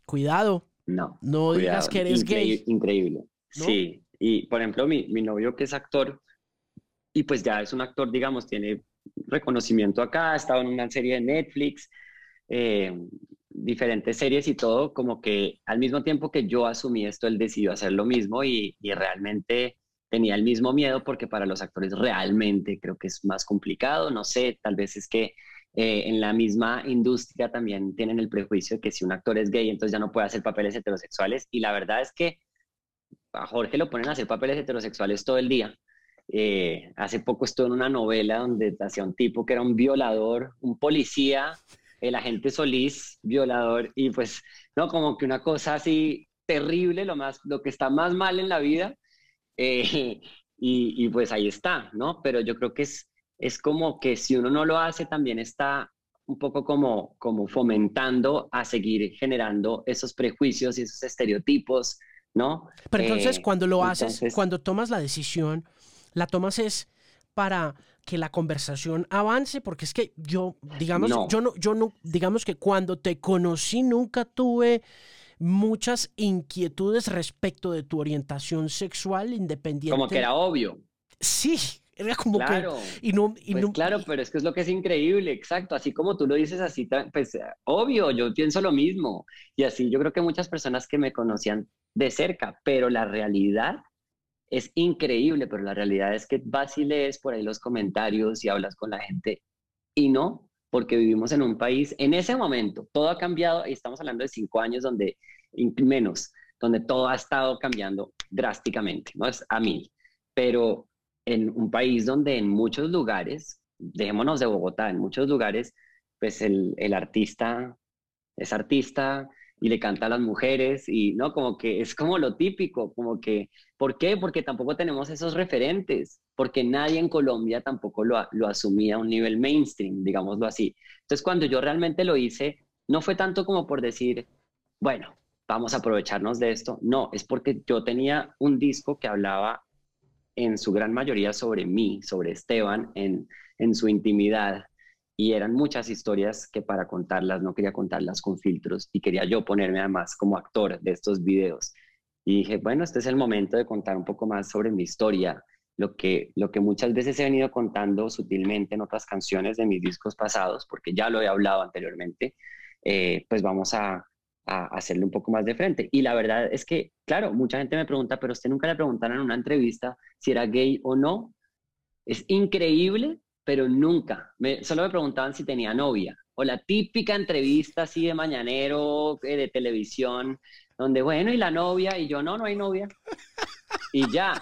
cuidado, no, no digas que eres gay. Increíble, sí. Y por ejemplo, mi, mi novio que es actor, y pues ya es un actor, digamos, tiene reconocimiento acá, ha estado en una serie de Netflix, eh, diferentes series y todo, como que al mismo tiempo que yo asumí esto, él decidió hacer lo mismo y, realmente tenía el mismo miedo porque para los actores realmente creo que es más complicado, no sé, tal vez es que eh, en la misma industria también tienen el prejuicio de que si un actor es gay, entonces ya no puede hacer papeles heterosexuales. Y la verdad es que a Jorge lo ponen a hacer papeles heterosexuales todo el día. Eh, hace poco estuvo en una novela donde hacía un tipo que era un violador, un policía, el agente Solís, violador, y pues, no, como que una cosa así terrible, lo, más, lo que está más mal en la vida. Eh, y, y, pues ahí está, ¿no? Pero yo creo que es, es como que si uno no lo hace, también está un poco como, como fomentando a seguir generando esos prejuicios y esos estereotipos, ¿no? Pero entonces eh, cuando lo haces, cuando tomas la decisión, la tomas es para que la conversación avance, porque es que yo, digamos, yo no, yo no, digamos que cuando te conocí nunca tuve muchas inquietudes respecto de tu orientación sexual independiente. Como que era obvio. Sí, era como claro, que... Y no, pues claro, pero es que es lo que es increíble, exacto. Así como tú lo dices así, pues obvio, yo pienso lo mismo. Y así yo creo que muchas personas que me conocían de cerca, pero la realidad es increíble, pero la realidad es que vas y lees por ahí los comentarios y hablas con la gente y no, porque vivimos en un país, en ese momento, todo ha cambiado y estamos hablando de cinco años donde, menos, donde todo ha estado cambiando drásticamente, ¿no? Es a mí. Pero en un país donde en muchos lugares, dejémonos de Bogotá, en muchos lugares, pues el, el artista es artista y le canta a las mujeres y no, como que es como lo típico, como que, ¿por qué? Porque tampoco tenemos esos referentes, porque nadie en Colombia tampoco lo, lo asumía a un nivel mainstream, digámoslo así. Entonces cuando yo realmente lo hice, no fue tanto como por decir, bueno, vamos a aprovecharnos de esto, no, es porque yo tenía un disco que hablaba en su gran mayoría sobre mí, sobre Esteban, en, en su intimidad. Y eran muchas historias que para contarlas no quería contarlas con filtros y quería yo ponerme además como actor de estos videos. Y dije, bueno, este es el momento de contar un poco más sobre mi historia, lo que, lo que muchas veces he venido contando sutilmente en otras canciones de mis discos pasados, porque ya lo he hablado anteriormente, eh, pues vamos a, a hacerle un poco más de frente. Y la verdad es que, claro, mucha gente me pregunta, pero usted nunca le preguntaron en una entrevista si era gay o no. Es increíble, pero nunca. Me, solo me preguntaban si tenía novia. O la típica entrevista así de mañanero, eh, de televisión, donde, bueno, ¿y la novia? Y yo, no, no hay novia. Y ya,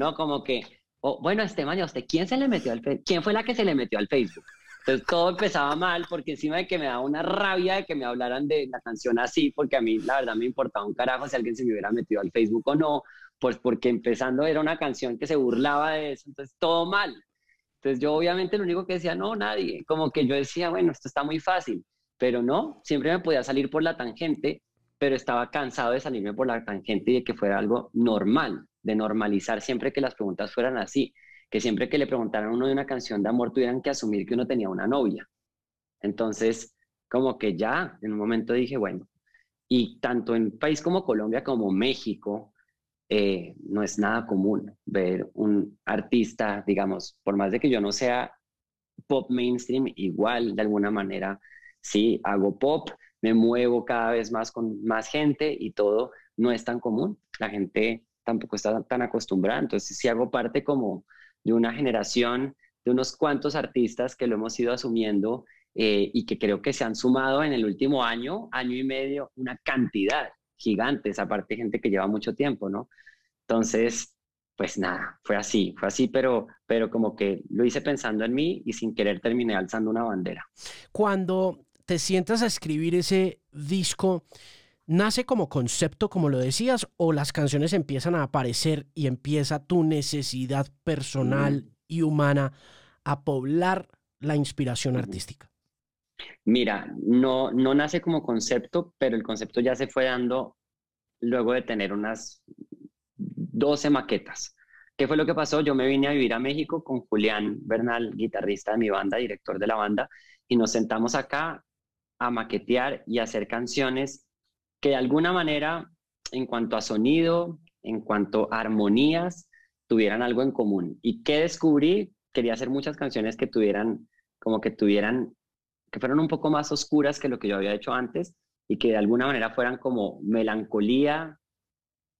¿no? Como que, oh, bueno, este ¿a ¿usted quién se le metió al ¿Quién fue la que se le metió al Facebook? Entonces todo empezaba mal porque encima de que me daba una rabia de que me hablaran de la canción así, porque a mí la verdad me importaba un carajo si alguien se me hubiera metido al Facebook o no, pues porque empezando era una canción que se burlaba de eso, entonces todo mal. Entonces yo obviamente lo único que decía, no, nadie, como que yo decía, bueno, esto está muy fácil, pero no, siempre me podía salir por la tangente, pero estaba cansado de salirme por la tangente y de que fuera algo normal, de normalizar siempre que las preguntas fueran así que siempre que le preguntaran a uno de una canción de amor tuvieran que asumir que uno tenía una novia. Entonces, como que ya, en un momento dije, bueno, y tanto en un país como Colombia como México, eh, no es nada común ver un artista, digamos, por más de que yo no sea pop mainstream, igual de alguna manera, sí, hago pop, me muevo cada vez más con más gente y todo no es tan común. La gente tampoco está tan acostumbrada, entonces si hago parte como de una generación de unos cuantos artistas que lo hemos ido asumiendo eh, y que creo que se han sumado en el último año, año y medio, una cantidad gigante, aparte gente que lleva mucho tiempo, ¿no? Entonces, pues nada, fue así, fue así, pero, pero como que lo hice pensando en mí y sin querer terminé alzando una bandera. Cuando te sientas a escribir ese disco, ¿Nace como concepto, como lo decías, o las canciones empiezan a aparecer y empieza tu necesidad personal mm. y humana a poblar la inspiración artística? Mira, no, no nace como concepto, pero el concepto ya se fue dando luego de tener unas 12 maquetas. ¿Qué fue lo que pasó? Yo me vine a vivir a México con Julián Bernal, guitarrista de mi banda, director de la banda, y nos sentamos acá a maquetear y hacer canciones que de alguna manera, en cuanto a sonido, en cuanto a armonías, tuvieran algo en común. ¿Y qué descubrí? Quería hacer muchas canciones que tuvieran, como que tuvieran, que fueran un poco más oscuras que lo que yo había hecho antes y que de alguna manera fueran como melancolía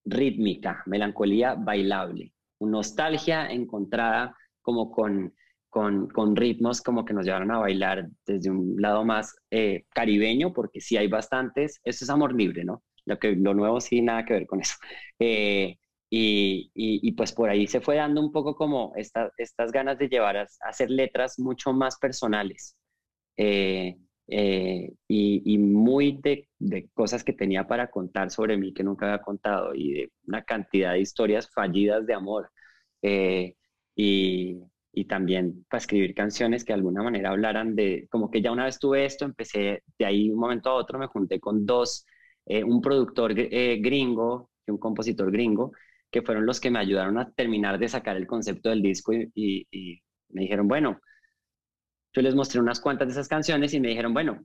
rítmica, melancolía bailable. nostalgia encontrada como con, con, con, ritmos como que nos llevaron a bailar desde un lado más eh, caribeño, porque sí hay bastantes, eso es amor libre, ¿no? Lo, que, lo nuevo sí, nada que ver con eso. Eh, y, y, pues por ahí se fue dando un poco como esta, estas ganas de llevar a, hacer letras mucho más personales. Eh, eh, y, muy de, cosas que tenía para contar sobre mí que nunca había contado y de una cantidad de historias fallidas de amor. Eh, y, y, también para escribir canciones que de alguna manera hablaran de, como que ya una vez tuve esto, empecé de ahí un momento a otro, me junté con dos, eh, un productor gringo y un compositor gringo, que fueron los que me ayudaron a terminar de sacar el concepto del disco y, y me dijeron, bueno, yo les mostré unas cuantas de esas canciones y me dijeron, bueno,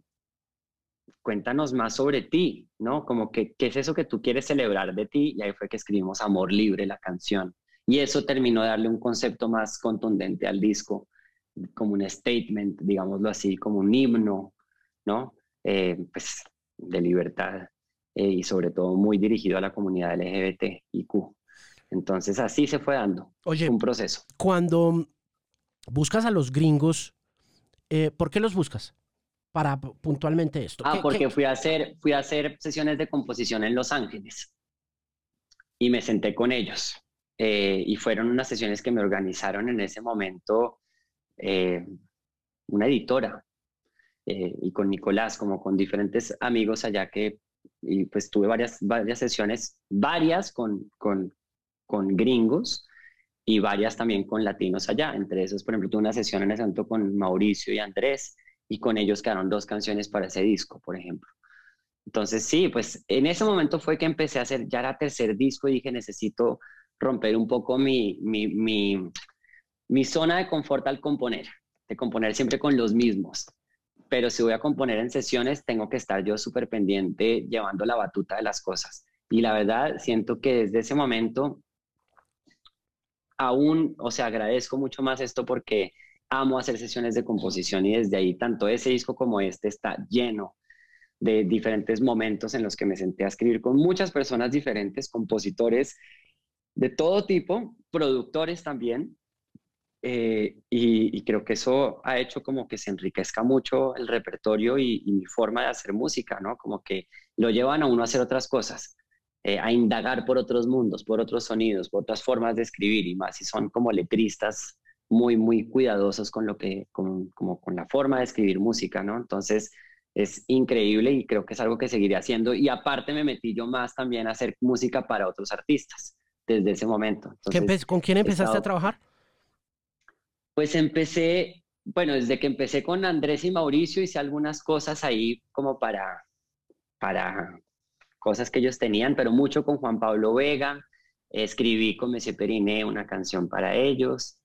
cuéntanos más sobre ti, ¿no? Como que, ¿qué es eso que tú quieres celebrar de ti? Y ahí fue que escribimos Amor Libre, la canción. Y eso terminó de darle un concepto más contundente al disco, como un statement, digámoslo así, como un himno, ¿no? Eh, pues de libertad eh, y sobre todo muy dirigido a la comunidad LGBTIQ. Entonces así se fue dando Oye, un proceso. Cuando buscas a los gringos eh, ¿Por qué los buscas? Para puntualmente esto. Ah, porque Fui, a hacer, fui a hacer sesiones de composición en Los Ángeles y me senté con ellos. Eh, y fueron unas sesiones que me organizaron en ese momento eh, una editora y con Nicolás, como con diferentes amigos allá que, y pues tuve varias, varias sesiones, varias con, con, con gringos y varias también con latinos allá. Entre esos, por ejemplo, tuve una sesión en el santo con Mauricio y Andrés y con ellos quedaron dos canciones para ese disco, por ejemplo. Entonces, sí, pues en ese momento fue que empecé a hacer, ya era tercer disco y dije, necesito romper un poco mi, mi, mi, mi zona de confort al componer, de componer siempre con los mismos. Pero si voy a componer en sesiones, tengo que estar yo súper pendiente llevando la batuta de las cosas. Y la verdad, siento que desde ese momento aún, o sea, agradezco mucho más esto porque amo hacer sesiones de composición y desde ahí tanto ese disco como este está lleno de diferentes momentos en los que me senté a escribir con muchas personas diferentes, compositores de todo tipo, productores también, eh, y, creo que eso ha hecho como que se enriquezca mucho el repertorio y, y, mi forma de hacer música, ¿no? Como que lo llevan a uno a hacer otras cosas. Eh, a indagar por otros mundos, por otros sonidos, por otras formas de escribir y más si son como letristas muy, muy cuidadosos con lo que, con, como con la forma de escribir música, ¿no? Entonces es increíble y creo que es algo que seguiré haciendo y aparte me metí yo más también a hacer música para otros artistas desde ese momento. ¿Con quién empezaste a trabajar? Pues empecé, bueno, desde que empecé con Andrés y Mauricio hice algunas cosas ahí como para, para cosas que ellos tenían, pero mucho con Juan Pablo Vega. Escribí con Messi Periné una canción para ellos.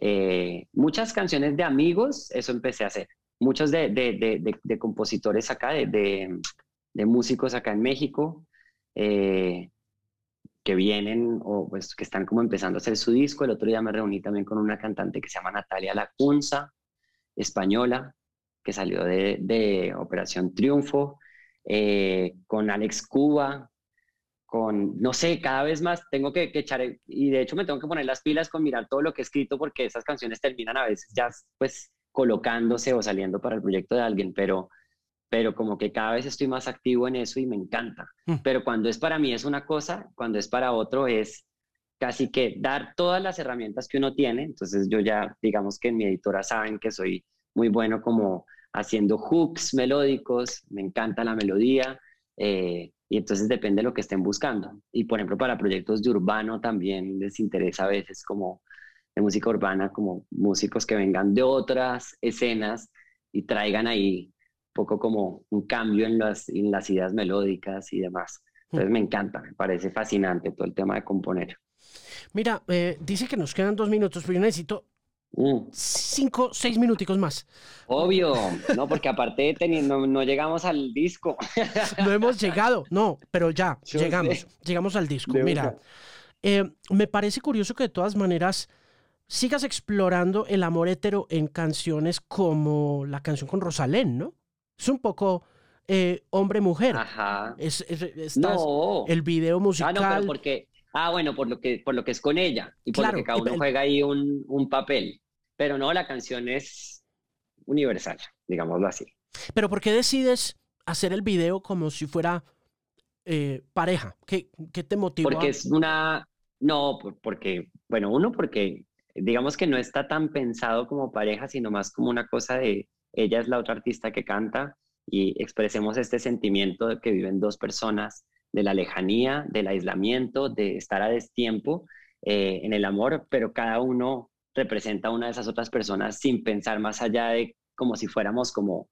Eh, muchas canciones de amigos, eso empecé a hacer. Muchos de, de, de, compositores acá, de, músicos acá en México, eh, que vienen o pues, que están como empezando a hacer su disco. El otro día me reuní también con una cantante que se llama Natalia Lacunza, española, que salió de Operación Triunfo. Eh, con Alex Cuba, con, no sé, cada vez más tengo que, echar, y de hecho me tengo que poner las pilas con mirar todo lo que he escrito porque esas canciones terminan a veces ya pues colocándose o saliendo para el proyecto de alguien, pero, pero como que cada vez estoy más activo en eso y me encanta. Mm. Pero cuando es para mí es una cosa, cuando es para otro es casi que dar todas las herramientas que uno tiene. Entonces yo ya, digamos que en mi editora saben que soy muy bueno como haciendo hooks melódicos, me encanta la melodía, eh, y entonces depende de lo que estén buscando. Y por ejemplo, para proyectos de urbano también les interesa a veces como de música urbana, como músicos que vengan de otras escenas y traigan ahí un poco como un cambio en las, ideas melódicas y demás. Entonces me encanta, me parece fascinante todo el tema de componer. Mira, eh, dice que nos quedan dos minutos, pero yo necesito Mm. Cinco, seis minuticos más. Obvio, no, porque aparte no, no, llegamos al disco. No hemos llegado, no, pero ya, llegamos, llegamos al disco. Mira, eh, me parece curioso que de todas maneras sigas explorando el amor hetero en canciones como la canción con Rosalén, ¿no? Es un poco eh, hombre-mujer. Ajá. Es, no. El video musical. Ah, no, porque Ah, bueno, por lo que, por lo que es con ella y por lo que cada uno juega ahí un, un papel. Pero no, la canción es universal, digámoslo así. Pero ¿por qué decides hacer el video como si fuera eh, pareja? ¿Qué, ¿Qué, te motiva? Porque es una... No, porque, bueno, uno, porque digamos que no está tan pensado como pareja, sino más como una cosa de ella es la otra artista que canta y expresemos este sentimiento de que viven dos personas, de la lejanía, del aislamiento, de estar a destiempo eh, en el amor, pero cada uno representa a una de esas otras personas sin pensar más allá de como si fuéramos como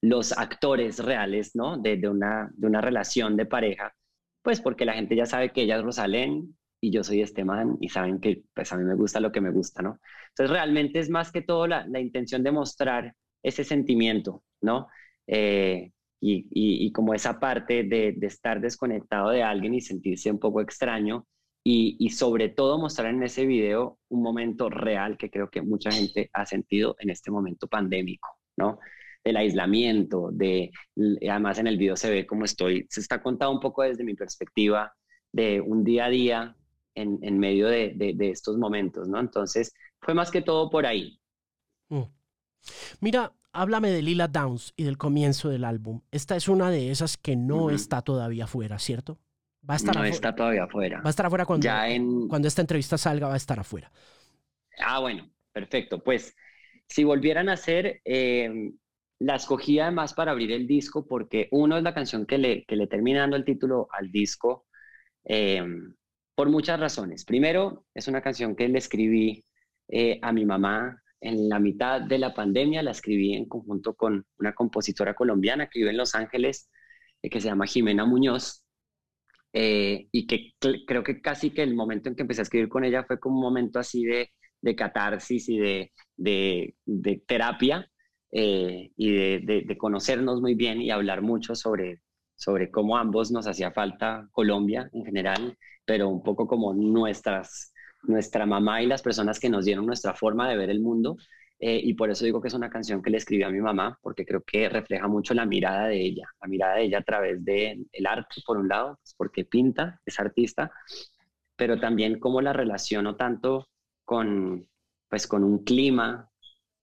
los actores reales, ¿no? De, una, de una relación de pareja, pues porque la gente ya sabe que ella es Rosalén y yo soy este man y saben que pues a mí me gusta lo que me gusta, ¿no? Entonces realmente es más que todo la, la intención de mostrar ese sentimiento, ¿no? Eh, y, como esa parte de, estar desconectado de alguien y sentirse un poco extraño y, sobre todo mostrar en ese video un momento real que creo que mucha gente ha sentido en este momento pandémico, ¿no? Del aislamiento, de, además en el video se ve cómo estoy, se está contado un poco desde mi perspectiva de un día a día en, medio de, de, estos momentos, ¿no? Entonces, fue más que todo por ahí. Mm. Mira, háblame de Lila Downs y del comienzo del álbum. Esta es una de esas que no está todavía fuera, ¿cierto? Va a estar no está todavía afuera. Va a estar afuera cuando, cuando esta entrevista salga, va a estar afuera. Ah, bueno, perfecto. Pues si volvieran a hacer, eh, la escogí además para abrir el disco porque uno es la canción que le, que le termina dando el título al disco eh, por muchas razones. Primero, es una canción que le escribí eh, a mi mamá en la mitad de la pandemia, la escribí en conjunto con una compositora colombiana que vive en Los Ángeles, eh, que se llama Jimena Muñoz, eh, y que creo que casi que el momento en que empecé a escribir con ella fue como un momento así de, de catarsis y de, de, terapia eh, y de, de, conocernos muy bien y hablar mucho sobre, sobre cómo ambos nos hacía falta Colombia en general, pero un poco como nuestras nuestra mamá y las personas que nos dieron nuestra forma de ver el mundo. Eh, y por eso digo que es una canción que le escribí a mi mamá, porque creo que refleja mucho la mirada de ella, la mirada de ella a través del el arte, por un lado, pues, porque pinta, es artista, pero también cómo la relaciono tanto con, pues, con un clima,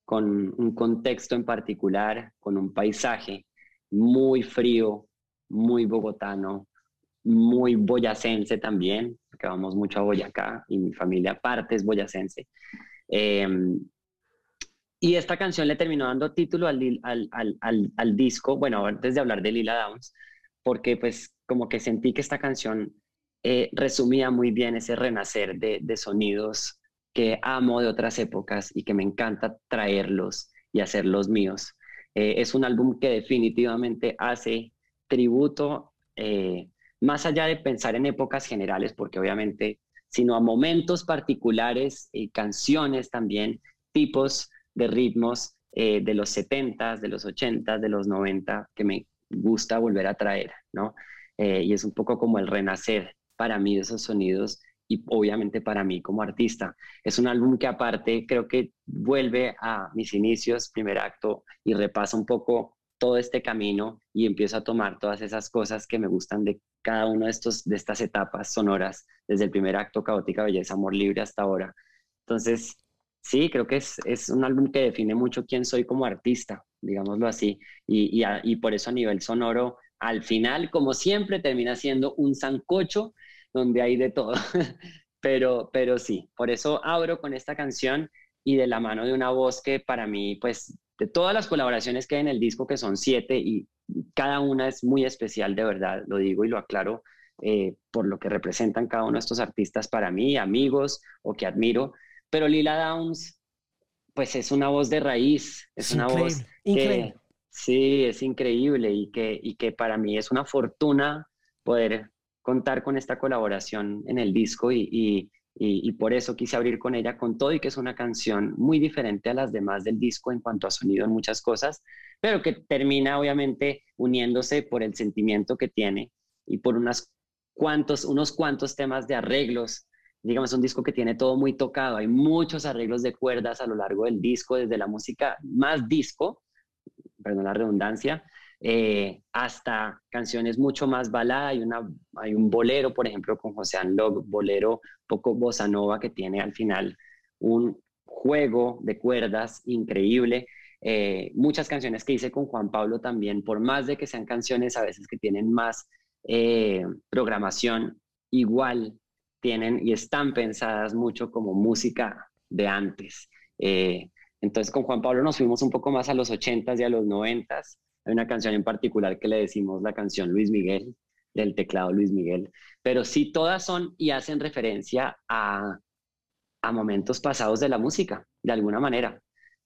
con un contexto en particular, con un paisaje muy frío, muy bogotano, muy boyacense también, porque vamos mucho a Boyacá y mi familia aparte es boyacense. Em, y esta canción le terminó dando título al, al, al, al, disco, bueno, antes de hablar de Lila Downs, porque pues como que sentí que esta canción eh, resumía muy bien ese renacer de, de sonidos que amo de otras épocas y que me encanta traerlos y hacerlos míos. Eh, es un álbum que definitivamente hace tributo eh, más allá de pensar en épocas generales, porque obviamente, sino a momentos particulares y canciones también, tipos de ritmos eh, de los 70 de los 80 de los 90 que me gusta volver a traer, ¿no? Eh, y es un poco como el renacer para mí de esos sonidos y obviamente para mí como artista. Es un álbum que aparte creo que vuelve a mis inicios, primer acto, y repasa un poco todo este camino y empiezo a tomar todas esas cosas que me gustan de cada una de, estos, de estas etapas sonoras, desde el primer acto, Caótica Belleza, Amor Libre hasta ahora. Entonces, sí, creo que es, es un álbum que define mucho quién soy como artista, digámoslo así, y, y, por eso a nivel sonoro, al final, como siempre, termina siendo un sancocho donde hay de todo. pero, pero sí, por eso abro con esta canción y de la mano de una voz que para mí, pues, de todas las colaboraciones que hay en el disco, que son siete, y cada una es muy especial, de verdad, lo digo y lo aclaro, eh, por lo que representan cada uno de estos artistas para mí, amigos o que admiro. Pero Lila Downs, pues es una voz de raíz, es, una voz que sí, es increíble y que, y que para mí es una fortuna poder contar con esta colaboración en el disco y, y, por eso quise abrir con ella con todo y que es una canción muy diferente a las demás del disco en cuanto a sonido en muchas cosas, pero que termina obviamente uniéndose por el sentimiento que tiene y por unas cuantos, unos cuantos temas de arreglos. Digamos, es un disco que tiene todo muy tocado, hay muchos arreglos de cuerdas a lo largo del disco, desde la música más disco, perdón la redundancia, eh, hasta canciones mucho más baladas. Hay, una, hay un bolero, por ejemplo, con José Anlog, bolero poco bossa nova que tiene al final un juego de cuerdas increíble. Eh, muchas canciones que hice con Juan Pablo también, por más de que sean canciones a veces que tienen más eh, programación, igual tienen y están pensadas mucho como música de antes. entonces con Juan Pablo nos fuimos un poco más a los 80s y a los 90s hay una canción en particular que le decimos la canción Luis Miguel, del teclado Luis Miguel, pero sí todas son y hacen referencia a, a momentos pasados de la música, de alguna manera.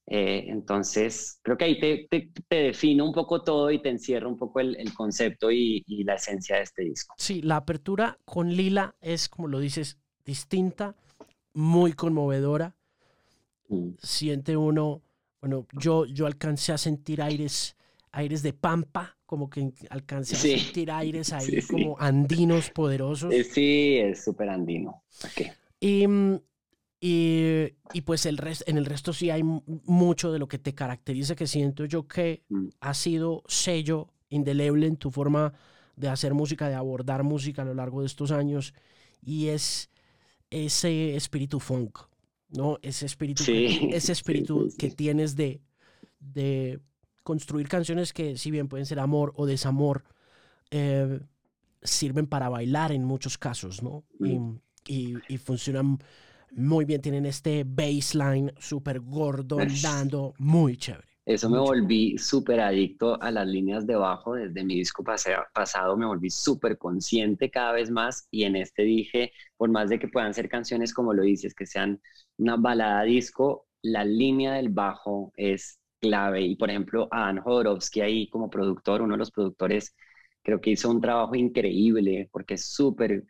Eh, entonces, creo que ahí te, te, define un poco todo y te encierra un poco el, el concepto y, y, la esencia de este disco. Sí, la apertura con Lila es, como lo dices, distinta, muy conmovedora. Mm. Siente uno, bueno, yo, yo alcancé a sentir aires aires de pampa, como que alcance a sentir aires ahí como andinos poderosos. Eh, sí, es súper andino. Mm, y, y, pues el en el resto sí hay mucho de lo que te caracteriza, que siento yo que mm. ha sido sello indeleble en tu forma de hacer música, de abordar música a lo largo de estos años, y es ese espíritu funk, ¿no? Ese espíritu, ese espíritu que tienes de, de construir canciones que si bien pueden ser amor o desamor, eh, sirven para bailar en muchos casos, ¿no? Y, y, funcionan muy bien, tienen este baseline súper gordo, dando muy chévere. Eso me volví súper adicto a las líneas de bajo desde mi disco pasado, me volví súper consciente cada vez más y en este dije, por más de que puedan ser canciones como lo dices, que sean una balada disco, la línea del bajo es clave. Y por ejemplo, Adam Jodorowsky ahí como productor, uno de los productores, creo que hizo un trabajo increíble porque es súper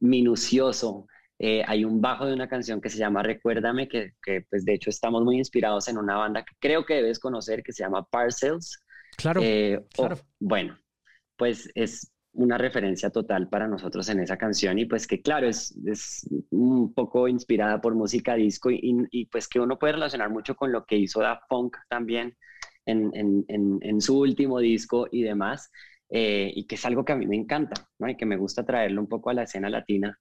minucioso. Eh, hay un bajo de una canción que se llama Recuérdame, que, que, pues de hecho estamos muy inspirados en una banda que creo que debes conocer, que se llama Parcels. Claro. Eh, claro. bueno, pues es una referencia total para nosotros en esa canción y pues que claro, es, es un poco inspirada por música disco y, y, pues que uno puede relacionar mucho con lo que hizo Da Funk también en, en, en, su último disco y demás, eh, y que es algo que a mí me encanta, ¿no? Y que me gusta traerlo un poco a la escena latina.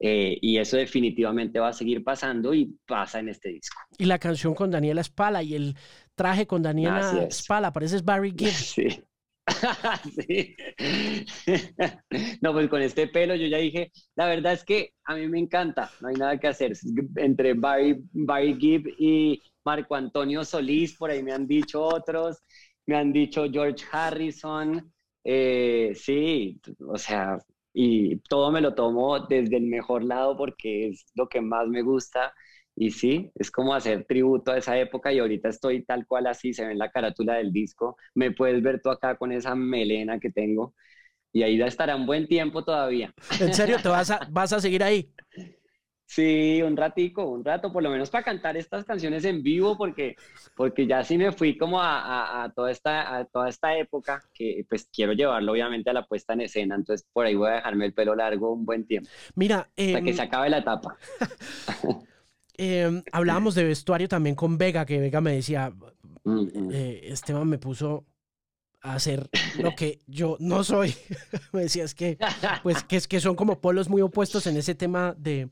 Eh, y eso definitivamente va a seguir pasando y pasa en este disco. Y la canción con Daniela Spala y el traje con Daniela Spala, pareces Barry Gibb. Sí. no, pues con este pelo yo ya dije, la verdad es que a mí me encanta, no hay nada que hacer. Entre Barry, Barry Gibb y Marco Antonio Solís, por ahí me han dicho otros, me han dicho George Harrison, eh, sí, o sea, y todo me lo tomo desde el mejor lado porque es lo que más me gusta y sí, es como hacer tributo a esa época y ahorita estoy tal cual así, se ve en la carátula del disco. Me puedes ver tú acá con esa melena que tengo y ahí ya estará un buen tiempo todavía. ¿En serio te vas a, vas a seguir ahí? Sí, un ratico, un rato, por lo menos para cantar estas canciones en vivo, porque, porque ya sí me fui como a, a, toda esta, a toda esta época, que pues quiero llevarlo obviamente a la puesta en escena, entonces por ahí voy a dejarme el pelo largo un buen tiempo. Mira, hasta que em, se acabe la etapa. Eh, hablábamos de vestuario también con Vega, que Vega me decía, eh, Esteban me puso a hacer lo que yo no soy. me decía, es que, pues, que, es que son como polos muy opuestos en ese tema de,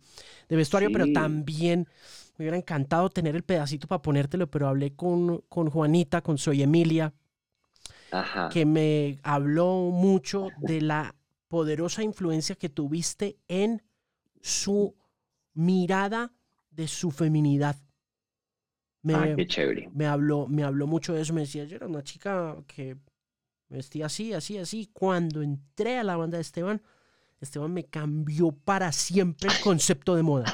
de vestuario, pero también me hubiera encantado tener el pedacito para ponértelo, pero hablé con, con Juanita, con Soy Emilia, que me habló mucho de la poderosa influencia que tuviste en su mirada de su feminidad. Me, ah, qué chévere. Me habló, me habló mucho de eso. Me decía, yo era una chica que vestía así, así, así. Cuando entré a la banda de Esteban, Esteban me cambió para siempre el concepto de moda.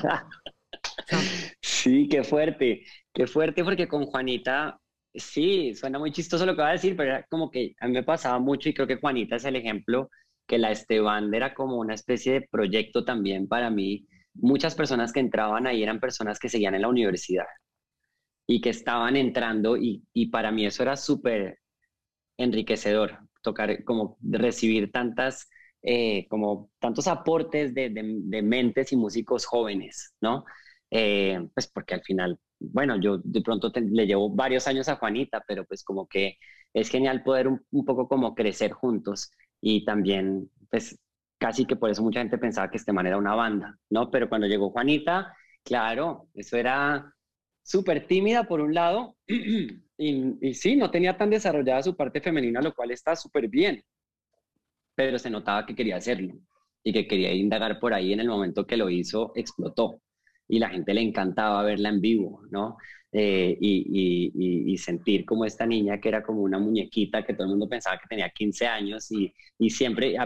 sí, qué fuerte, qué fuerte, porque con Juanita, sí, suena muy chistoso lo que va a decir, pero era como que a mí me pasaba mucho y creo que Juanita es el ejemplo que la Esteban era como una especie de proyecto también para mí muchas personas que entraban ahí eran personas que seguían en la universidad y que estaban entrando y, para mí eso era súper enriquecedor, tocar, como recibir tantas, eh, como tantos aportes de, mentes y músicos jóvenes, ¿no? eh, pues porque al final, bueno, yo de pronto le llevo varios años a Juanita, pero pues como que es genial poder un, un, poco como crecer juntos y también, pues casi que por eso mucha gente pensaba que este man era una banda, ¿no? Pero cuando llegó Juanita, claro, eso era súper tímida por un lado y, y sí, no tenía tan desarrollada su parte femenina, lo cual está súper bien, pero se notaba que quería hacerlo y que quería indagar por ahí en el momento que lo hizo, explotó y la gente le encantaba verla en vivo, ¿no? Eh, y, sentir como esta niña que era como una muñequita que todo el mundo pensaba que tenía 15 años y, siempre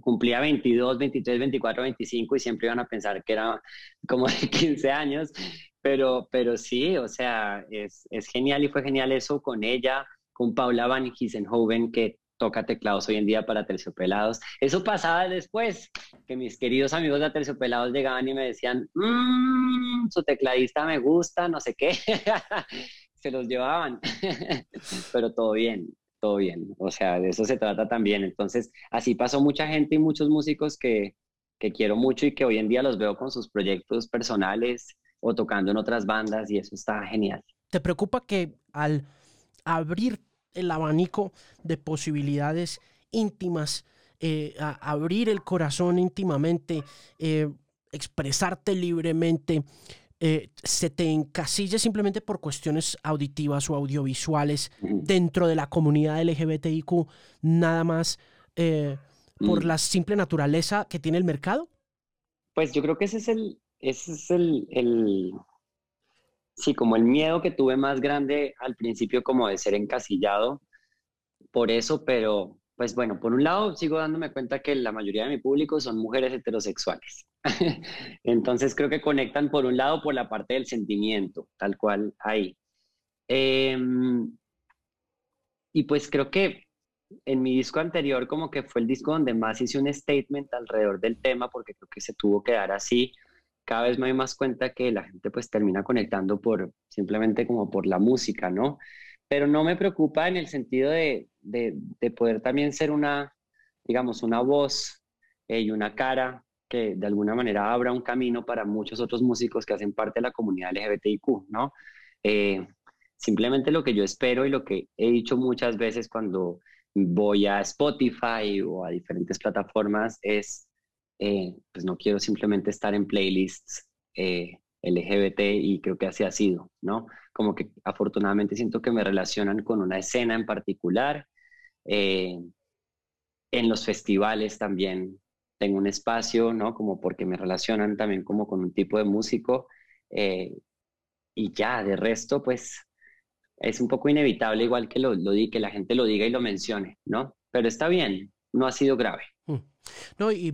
cumplía 22, 23, 24, 25 y siempre iban a pensar que era como de 15 años, pero, pero sí, o sea, es, es genial y fue genial eso con ella, con Paula Van Gissenhoven, que toca teclados hoy en día para terciopelados. Eso pasaba después, que mis queridos amigos de terciopelados llegaban y me decían, mmm, su tecladista me gusta, no sé qué. se los llevaban, pero todo bien, todo bien. O sea, de eso se trata también. Entonces, así pasó mucha gente y muchos músicos que, que quiero mucho y que hoy en día los veo con sus proyectos personales o tocando en otras bandas y eso está genial. ¿Te preocupa que al abrir el abanico de posibilidades íntimas, eh, abrir el corazón íntimamente, eh, expresarte libremente, eh, se te encasille simplemente por cuestiones auditivas o audiovisuales dentro de la comunidad LGBTIQ, nada más por mm. la simple naturaleza que tiene el mercado? Pues yo creo que ese es el, ese es el, sí, como el miedo que tuve más grande al principio como de ser encasillado por eso, pero pues bueno, por un lado sigo dándome cuenta que la mayoría de mi público son mujeres heterosexuales. Entonces creo que conectan por un lado por la parte del sentimiento, tal cual ahí. Em, y pues creo que en mi disco anterior como que fue el disco donde más hice un statement alrededor del tema porque creo que se tuvo que dar así cada vez me doy más cuenta que la gente pues termina conectando por simplemente como por la música, ¿no? Pero no me preocupa en el sentido de, de, poder también ser una, digamos, una voz eh, y una cara que de alguna manera abra un camino para muchos otros músicos que hacen parte de la comunidad LGBTIQ, ¿no? Eh, simplemente lo que yo espero y lo que he dicho muchas veces cuando voy a Spotify o a diferentes plataformas es eh, pues no quiero simplemente estar en playlists eh, LGBT y creo que así ha sido, ¿no? Como que afortunadamente siento que me relacionan con una escena en particular. Eh, en los festivales también tengo un espacio, ¿no? Como porque me relacionan también como con un tipo de músico. y ya, de resto, pues es un poco inevitable igual que lo, lo que la gente lo diga y lo mencione, ¿no? Pero está bien, no ha sido grave. Mm. No, y,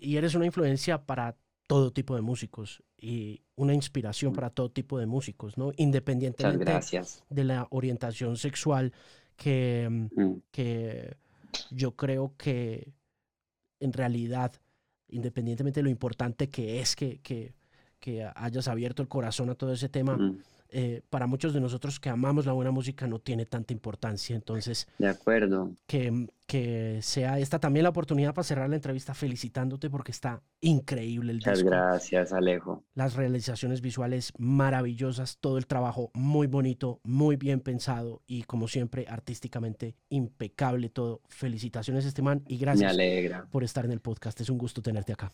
y, eres una influencia para todo tipo de músicos y una inspiración mm. para todo tipo de músicos, ¿no? Independientemente de la orientación sexual que, mm, mm. que yo creo que en realidad, independientemente de lo importante que es que, que, que hayas abierto el corazón a todo ese tema, eh, para muchos de nosotros que amamos la buena música no tiene tanta importancia. Entonces, de acuerdo. Que, que sea esta también la oportunidad para cerrar la entrevista felicitándote porque está increíble el Muchas gracias, Alejo. Las realizaciones visuales maravillosas, todo el trabajo muy bonito, muy bien pensado y como siempre artísticamente impecable todo. Felicitaciones, Esteban, y gracias por estar en el podcast. Es un gusto tenerte acá.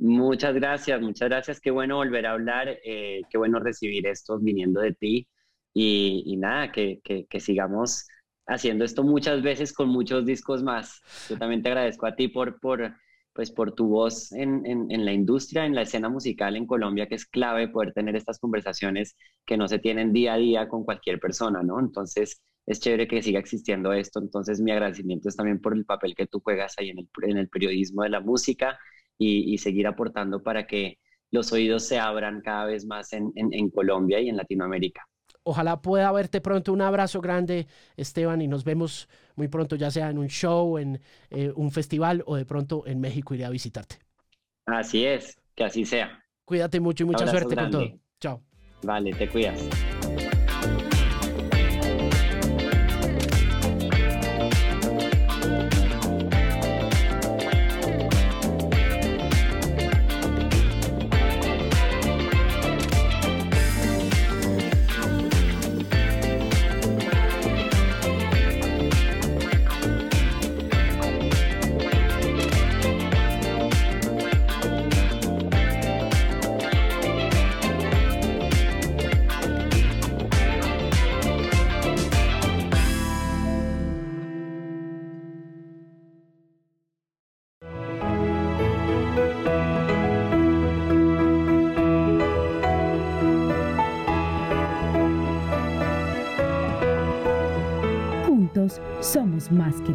Muchas gracias, muchas gracias. Qué bueno volver a hablar, eh, qué bueno recibir esto viniendo de ti y, nada, que, que, sigamos haciendo esto muchas veces con muchos discos más. Yo también te agradezco a ti por, por, pues, por tu voz en, en, la industria, en la escena musical en Colombia, que es clave poder tener estas conversaciones que no se tienen día a día con cualquier persona, ¿no? Entonces, es chévere que siga existiendo esto. Entonces, mi agradecimiento es también por el papel que tú juegas ahí en el, en el periodismo de la música y, seguir aportando para que los oídos se abran cada vez más en, Colombia y en Latinoamérica. Ojalá pueda verte pronto. Un abrazo grande, Esteban, y nos vemos muy pronto, ya sea en un show, en eh, un festival o de pronto en México iré a visitarte. Así es, que así sea. Cuídate mucho y mucha suerte con todo. Chao. Vale, te cuidas.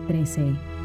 13.